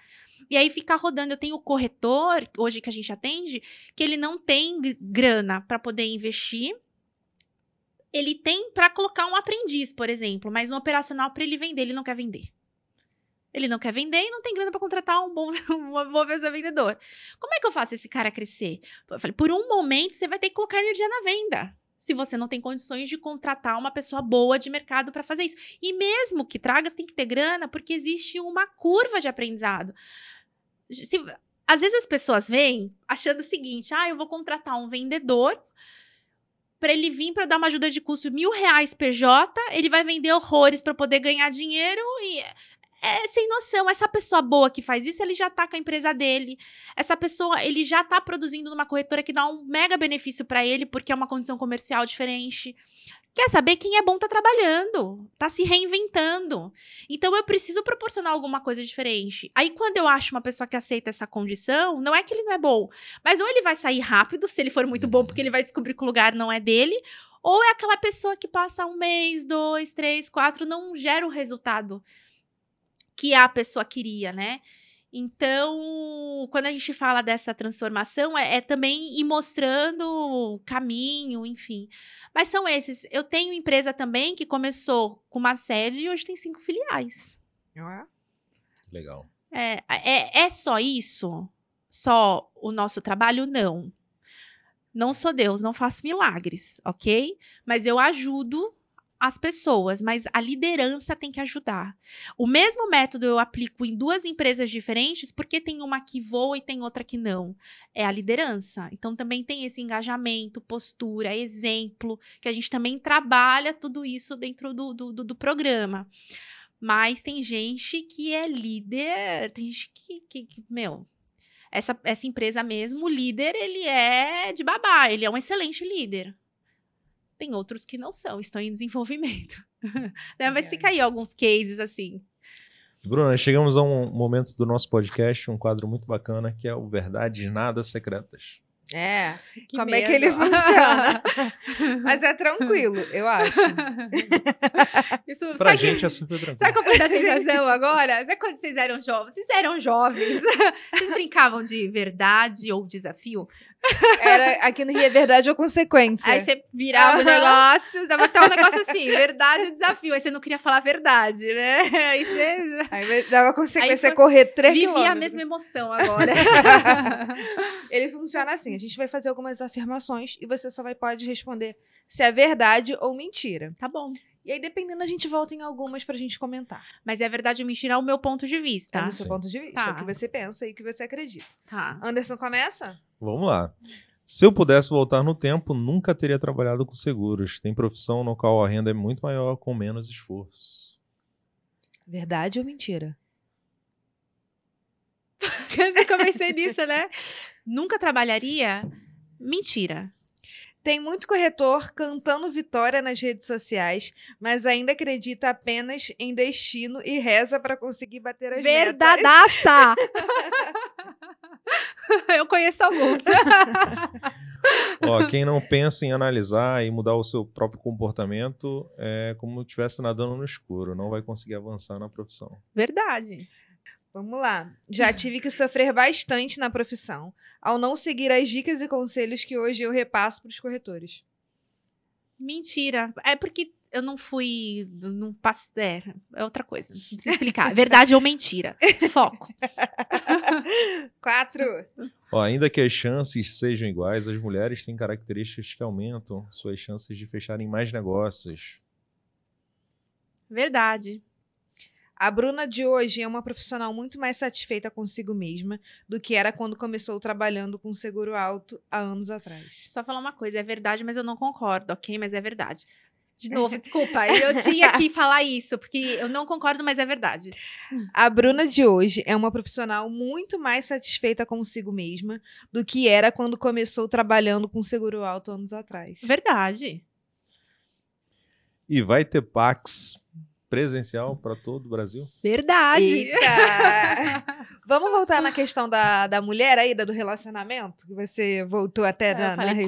[SPEAKER 3] E aí ficar rodando. Eu tenho o corretor, hoje que a gente atende, que ele não tem grana para poder investir. Ele tem para colocar um aprendiz, por exemplo, mas um operacional para ele vender, ele não quer vender. Ele não quer vender e não tem grana para contratar um bom, uma boa vendedor. Como é que eu faço esse cara crescer? Eu falei, por um momento você vai ter que colocar energia na venda se você não tem condições de contratar uma pessoa boa de mercado para fazer isso. E mesmo que traga, você tem que ter grana, porque existe uma curva de aprendizado. Se, às vezes as pessoas vêm achando o seguinte: ah, eu vou contratar um vendedor para ele vir para dar uma ajuda de custo mil reais PJ, ele vai vender horrores para poder ganhar dinheiro e é sem noção. Essa pessoa boa que faz isso, ele já tá com a empresa dele. Essa pessoa, ele já tá produzindo numa corretora que dá um mega benefício para ele, porque é uma condição comercial diferente. Quer saber quem é bom tá trabalhando, tá se reinventando. Então eu preciso proporcionar alguma coisa diferente. Aí quando eu acho uma pessoa que aceita essa condição, não é que ele não é bom, mas ou ele vai sair rápido, se ele for muito bom, porque ele vai descobrir que o lugar não é dele, ou é aquela pessoa que passa um mês, dois, três, quatro, não gera o resultado que a pessoa queria, né? Então, quando a gente fala dessa transformação, é, é, também ir mostrando o caminho, enfim. Mas são esses. Eu tenho empresa também que começou com uma sede e hoje tem cinco filiais.
[SPEAKER 2] é?
[SPEAKER 1] Legal.
[SPEAKER 3] É, é, é só isso? Só o nosso trabalho? Não. Não sou Deus, não faço milagres, ok? Mas eu ajudo as pessoas, mas a liderança tem que ajudar. O mesmo método eu aplico em duas empresas diferentes, porque tem uma que voa e tem outra que não. É a liderança. Então também tem esse engajamento, postura, exemplo, que a gente também trabalha tudo isso dentro do, do, do, do programa. Mas tem gente que é líder, tem gente que, que, que meu, essa, essa empresa mesmo, o líder, ele é de babá, ele é um excelente líder. Tem outros que não são, estão em desenvolvimento. né? Mas fica aí alguns cases assim.
[SPEAKER 1] Bruna, chegamos a um momento do nosso podcast, um quadro muito bacana, que é o Verdades Nada Secretas.
[SPEAKER 2] É, que como medo. é que ele funciona. Mas é tranquilo, eu acho.
[SPEAKER 1] Isso, pra gente que, é super tranquilo.
[SPEAKER 3] Sabe qual foi a sensação agora? Sabe quando vocês eram jovens? Vocês eram jovens. Vocês brincavam de verdade ou desafio?
[SPEAKER 2] Era aqui no Rio é verdade ou consequência.
[SPEAKER 3] Aí você virava o negócio, dava até um negócio assim, verdade ou desafio. Aí você não queria falar a verdade, né? Aí você.
[SPEAKER 2] Aí dava consequência Aí correr três
[SPEAKER 3] Vivia
[SPEAKER 2] quilômetros.
[SPEAKER 3] a mesma emoção agora.
[SPEAKER 2] Ele funciona assim: a gente vai fazer algumas afirmações e você só vai pode responder se é verdade ou mentira.
[SPEAKER 3] Tá bom.
[SPEAKER 2] E aí, dependendo, a gente volta em algumas pra gente comentar.
[SPEAKER 3] Mas é verdade ou mentira é o meu ponto de
[SPEAKER 2] Tá.
[SPEAKER 3] vista.
[SPEAKER 2] É do seu
[SPEAKER 1] Sim.
[SPEAKER 2] ponto de vista,
[SPEAKER 3] Tá.
[SPEAKER 2] o que você pensa e o que você acredita.
[SPEAKER 3] Tá.
[SPEAKER 2] Anderson, começa?
[SPEAKER 1] Vamos lá. Se eu pudesse voltar no tempo, nunca teria trabalhado com seguros. Tem profissão no qual a renda é muito maior com menos esforço.
[SPEAKER 2] Verdade ou mentira?
[SPEAKER 3] Eu comecei nisso, né? Nunca trabalharia? Mentira.
[SPEAKER 2] Tem muito corretor cantando vitória nas redes sociais, mas ainda acredita apenas em destino e reza pra conseguir bater as metas.
[SPEAKER 3] Verdadaça! Eu conheço alguns.
[SPEAKER 1] Ó, quem não pensa em analisar e mudar o seu próprio comportamento é como se estivesse nadando no escuro. Não vai conseguir avançar na profissão.
[SPEAKER 3] Verdade.
[SPEAKER 2] Vamos lá. Já tive que sofrer bastante na profissão ao não seguir as dicas e conselhos que hoje eu repasso para os corretores.
[SPEAKER 3] Mentira. É porque eu não fui. Não passe, é, é outra coisa. Não precisa explicar. Verdade ou mentira. Foco.
[SPEAKER 2] Quatro.
[SPEAKER 1] Ó, ainda que as chances sejam iguais, as mulheres têm características que aumentam suas chances de fecharem mais negócios.
[SPEAKER 3] Verdade.
[SPEAKER 2] A Bruna de hoje é uma profissional muito mais satisfeita consigo mesma do que era quando começou trabalhando com seguro alto há anos atrás.
[SPEAKER 3] Só falar uma coisa, é verdade, mas eu não concordo, ok? Mas é verdade. De novo, desculpa, eu tinha que falar isso, porque eu não concordo, mas é verdade.
[SPEAKER 2] A Bruna de hoje é uma profissional muito mais satisfeita consigo mesma do que era quando começou trabalhando com seguro alto anos atrás.
[SPEAKER 3] Verdade.
[SPEAKER 1] E vai ter Pax presencial para todo o Brasil?
[SPEAKER 3] Verdade.
[SPEAKER 2] Eita! Vamos voltar na questão da, da mulher aí, da- do relacionamento? Que você voltou até
[SPEAKER 3] É, eu falei,
[SPEAKER 2] na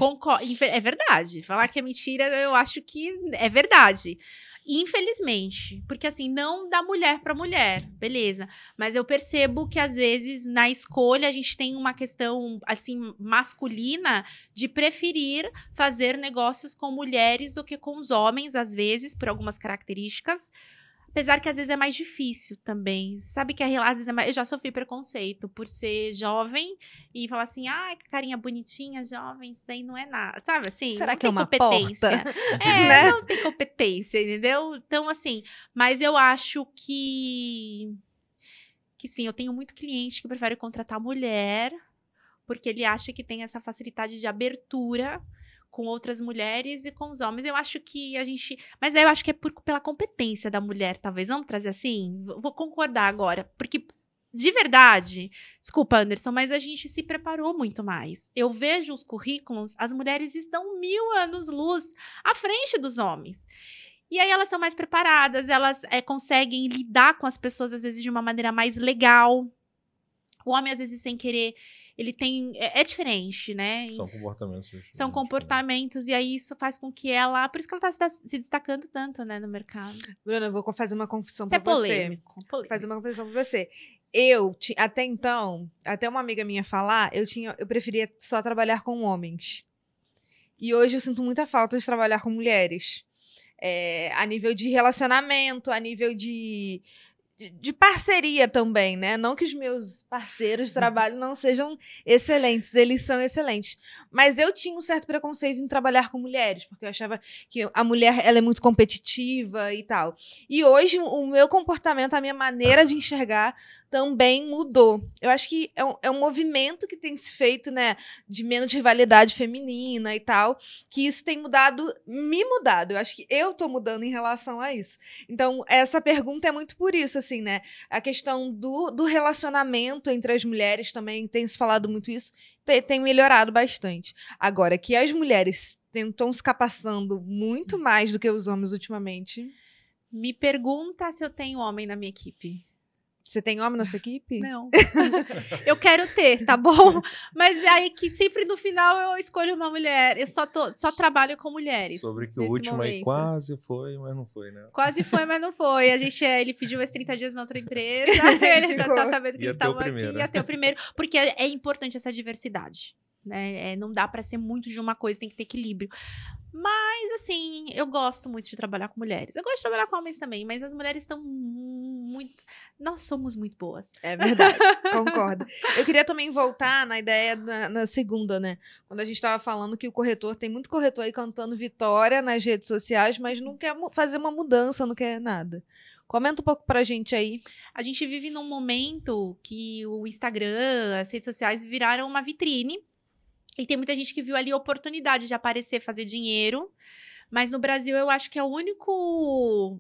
[SPEAKER 3] É verdade. Falar que é mentira, eu acho que é verdade. Infelizmente, porque assim, não da mulher para mulher, beleza. Mas eu percebo que às vezes na escolha a gente tem uma questão assim masculina de preferir fazer negócios com mulheres do que com os homens, às vezes, por algumas características. Apesar que às vezes é mais difícil também. Sabe que às vezes é mais... eu já sofri preconceito por ser jovem e falar assim, ai, que carinha bonitinha, jovem, isso daí não é nada. Sabe assim?
[SPEAKER 2] Será que é uma
[SPEAKER 3] competência.
[SPEAKER 2] porta?
[SPEAKER 3] É,
[SPEAKER 2] Né?
[SPEAKER 3] não tem competência, entendeu? Então, assim, mas eu acho que. Que sim, eu tenho muito cliente que prefere contratar mulher, porque ele acha que tem essa facilidade de abertura com outras mulheres e com os homens. Eu acho que a gente. Mas eu acho que é por, pela competência da mulher, talvez. Vamos trazer assim? Vou concordar agora. Porque, de verdade, desculpa, Anderson, mas a gente se preparou muito mais. Eu vejo os currículos, as mulheres estão mil anos luz à frente dos homens. E aí elas são mais preparadas, elas é, conseguem lidar com as pessoas, às vezes, de uma maneira mais legal. O homem, às vezes, sem querer, ele tem. É, é diferente, né?
[SPEAKER 1] São comportamentos.
[SPEAKER 3] São
[SPEAKER 1] diferentes, né?
[SPEAKER 3] comportamentos, e aí isso faz com que ela. Por isso que ela tá se, destacando tanto, né, no mercado.
[SPEAKER 2] Bruna, eu vou fazer uma confissão
[SPEAKER 3] Isso é
[SPEAKER 2] pra você.
[SPEAKER 3] polêmico. polêmico.
[SPEAKER 2] fazer uma confissão pra você. Eu, até então, até uma amiga minha falar, eu tinha, eu preferia só trabalhar com homens. E hoje eu sinto muita falta de trabalhar com mulheres. É, a nível de relacionamento, a nível de, de, parceria também, né? Não que os meus parceiros de trabalho não sejam excelentes, eles são excelentes. Mas eu tinha um certo preconceito em trabalhar com mulheres, porque eu achava que a mulher ela é muito competitiva e tal. E hoje o meu comportamento, a minha maneira de enxergar também mudou. Eu acho que é um, é um movimento que tem se feito, né, de menos rivalidade feminina e tal, que isso tem mudado, me mudado. Eu acho que eu tô mudando em relação a isso. Então, essa pergunta é muito por isso, assim, né? A questão do, do relacionamento entre as mulheres também tem se falado muito isso, tem, tem melhorado bastante. Agora, que as mulheres estão se capacitando muito mais do que os homens ultimamente.
[SPEAKER 3] Me pergunta se eu tenho homem na minha equipe.
[SPEAKER 2] Você tem homem na sua equipe?
[SPEAKER 3] Não. eu quero ter, tá bom? Mas aí que sempre no final eu escolho uma mulher. Eu só, tô, só trabalho com mulheres.
[SPEAKER 1] Sobre que o último aí
[SPEAKER 3] momento.
[SPEAKER 1] quase foi, mas não foi, né?
[SPEAKER 3] Quase foi, mas não foi. A gente, é, ele pediu esses 30 dias na outra empresa. ele tá, tá sabendo que eles estavam aqui. Ia ter o primeiro. Porque é, é importante essa diversidade. Né? É, não dá pra ser muito de uma coisa, tem que ter equilíbrio. Mas, assim, eu gosto muito de trabalhar com mulheres. Eu gosto de trabalhar com homens também, mas as mulheres estão muito. Nós somos muito boas.
[SPEAKER 2] É verdade, concordo. Eu queria também voltar na ideia na, na segunda, né? Quando a gente estava falando que o corretor, tem muito corretor aí cantando vitória nas redes sociais, mas não quer fazer uma mudança, não quer nada. Comenta um pouco pra gente aí.
[SPEAKER 3] A gente vive num momento que o Instagram, as redes sociais viraram uma vitrine. E tem muita gente que viu ali a oportunidade de aparecer, fazer dinheiro. Mas no Brasil eu acho que é o único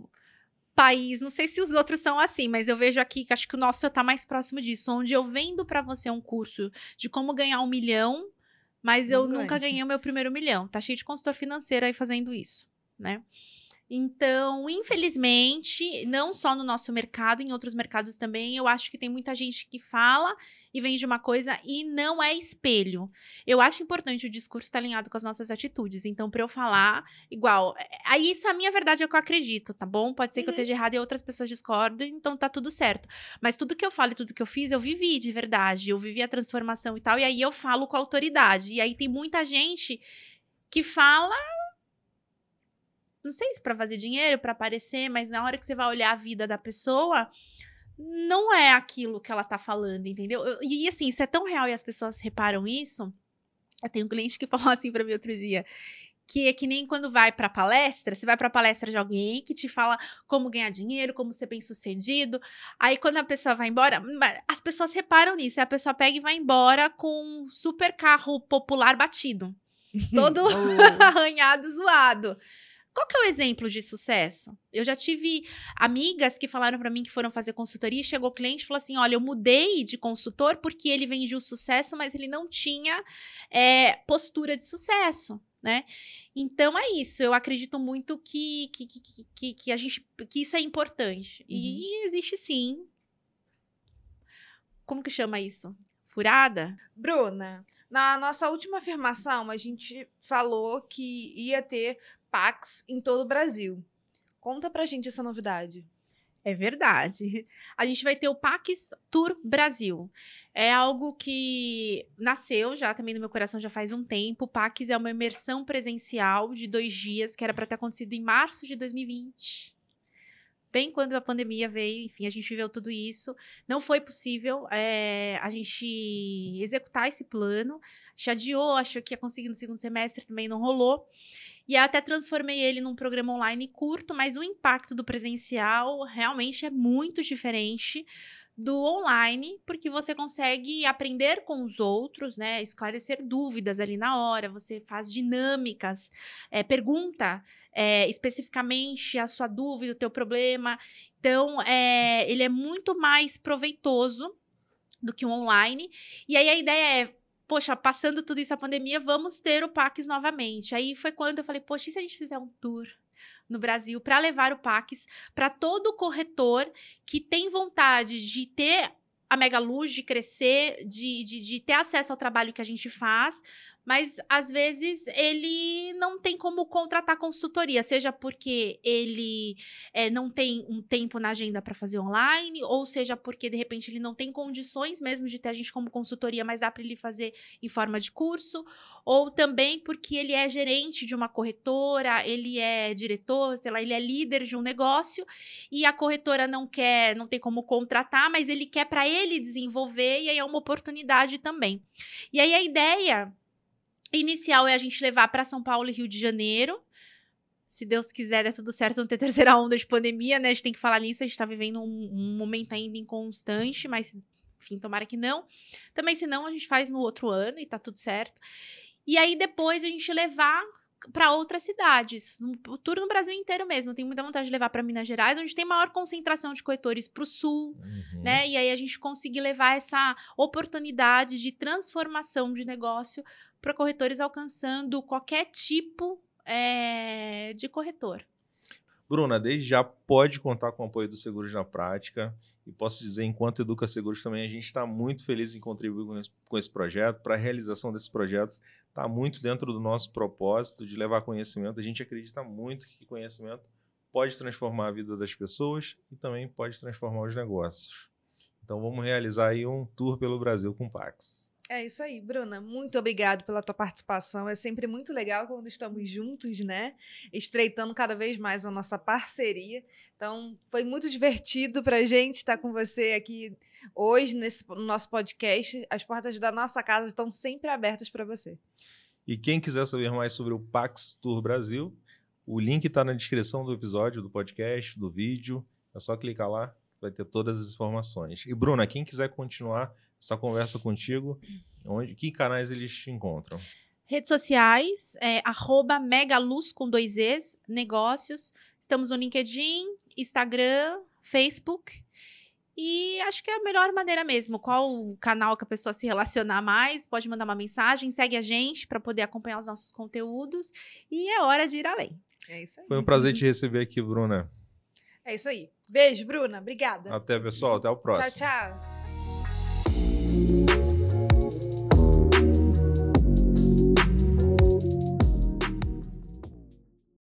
[SPEAKER 3] país, não sei se os outros são assim, mas eu vejo aqui que acho que o nosso está mais próximo disso, onde eu vendo para você um curso de como ganhar um milhão, mas não eu ganha. nunca ganhei o meu primeiro milhão. Tá cheio de consultor financeiro aí fazendo isso, né? Então, infelizmente, não só no nosso mercado, em outros mercados também, eu acho que tem muita gente que fala e vende uma coisa e não é espelho. Eu acho importante o discurso estar alinhado com as nossas atitudes. Então, para eu falar, igual, é, aí isso a minha verdade é o que eu acredito, tá bom? Pode ser que eu uhum. esteja errado e outras pessoas discordem, então tá tudo certo. Mas tudo que eu falo e tudo que eu fiz, eu vivi de verdade. Eu vivi a transformação e tal, e aí eu falo com autoridade. E aí tem muita gente que fala não sei se para fazer dinheiro, para aparecer, mas na hora que você vai olhar a vida da pessoa, não é aquilo que ela tá falando, entendeu? E assim, isso é tão real e as pessoas reparam isso. Eu tenho um cliente que falou assim para mim outro dia, que é que nem quando vai para palestra, você vai para palestra de alguém que te fala como ganhar dinheiro, como ser bem-sucedido. Aí quando a pessoa vai embora, as pessoas reparam nisso, a pessoa pega e vai embora com um super carro popular batido. Todo oh. arranhado, zoado. Qual que é o exemplo de sucesso? Eu já tive amigas que falaram para mim que foram fazer consultoria e chegou o cliente e falou assim: olha, eu mudei de consultor porque ele vendia o sucesso, mas ele não tinha é, postura de sucesso. Né? Então é isso. Eu acredito muito que, que, que, que, que a gente que isso é importante. Uhum. E existe sim. Como que chama isso? Furada?
[SPEAKER 2] Bruna, na nossa última afirmação, a gente falou que ia ter PAX em todo o Brasil. Conta pra gente essa novidade.
[SPEAKER 3] É verdade. A gente vai ter o Pax Tour Brasil. É algo que nasceu já também no meu coração já faz um tempo. O Pax é uma imersão presencial de dois dias que era para ter acontecido em março de 2020. Bem quando a pandemia veio, enfim, a gente viveu tudo isso. Não foi possível é, a gente executar esse plano. Adiou, achou que ia conseguir no segundo semestre, também não rolou. E até transformei ele num programa online curto, mas o impacto do presencial realmente é muito diferente do online, porque você consegue aprender com os outros, né? Esclarecer dúvidas ali na hora, você faz dinâmicas, é, pergunta é, especificamente a sua dúvida, o teu problema. Então, é, ele é muito mais proveitoso do que o online. E aí a ideia é poxa, passando tudo isso a pandemia, vamos ter o Pax novamente. Aí foi quando eu falei, poxa, e se a gente fizer um tour no Brasil para levar o Pax para todo corretor que tem vontade de ter a Mega Luz, de crescer, de, de, de ter acesso ao trabalho que a gente faz, mas às vezes ele não tem como contratar consultoria, seja porque ele é, não tem um tempo na agenda para fazer online, ou seja porque de repente ele não tem condições mesmo de ter a gente como consultoria, mas dá para ele fazer em forma de curso, ou também porque ele é gerente de uma corretora, ele é diretor, sei lá, ele é líder de um negócio e a corretora não quer, não tem como contratar, mas ele quer para ele desenvolver e aí é uma oportunidade também. E aí a ideia inicial é a gente levar para São Paulo e Rio de Janeiro. Se Deus quiser, der tudo certo, não ter terceira onda de pandemia, né? A gente tem que falar nisso. A gente tá vivendo um, um momento ainda inconstante, mas enfim, tomara que não. Também, se não, a gente faz no outro ano e tá tudo certo. E aí, depois, a gente levar para outras cidades, o tour no Brasil inteiro mesmo. Eu tenho muita vontade de levar para Minas Gerais, onde tem maior concentração de corretores para o sul, uhum. né? E aí a gente conseguir levar essa oportunidade de transformação de negócio para corretores alcançando qualquer tipo é, de corretor.
[SPEAKER 1] Bruna, desde já pode contar com o apoio do Seguros na Prática. E posso dizer, enquanto Educa Seguros também, a gente está muito feliz em contribuir com esse, com esse projeto. Para a realização desse projeto, está muito dentro do nosso propósito de levar conhecimento. A gente acredita muito que conhecimento pode transformar a vida das pessoas e também pode transformar os negócios. Então vamos realizar aí um tour pelo Brasil com Pax.
[SPEAKER 2] É isso aí, Bruna. Muito obrigado pela tua participação. É sempre muito legal quando estamos juntos, né? Estreitando cada vez mais a nossa parceria. Então, foi muito divertido pra gente estar com você aqui hoje nesse no nosso podcast. As portas da nossa casa estão sempre abertas para você.
[SPEAKER 1] E quem quiser saber mais sobre o Pax Tour Brasil, o link está na descrição do episódio, do podcast, do vídeo. É só clicar lá, vai ter todas as informações. E Bruna, quem quiser continuar essa conversa contigo, onde, que canais eles te encontram?
[SPEAKER 3] Redes sociais, é, arroba megaluz com dois Es, negócios. Estamos no LinkedIn, Instagram, Facebook. E acho que é a melhor maneira mesmo. Qual o canal que a pessoa se relacionar mais, pode mandar uma mensagem, segue a gente para poder acompanhar os nossos conteúdos. E é hora de ir além.
[SPEAKER 2] É isso aí.
[SPEAKER 1] Foi um prazer te receber aqui, Bruna.
[SPEAKER 2] É isso aí. Beijo, Bruna. Obrigada.
[SPEAKER 1] Até, pessoal. Até o próximo.
[SPEAKER 2] Tchau, tchau.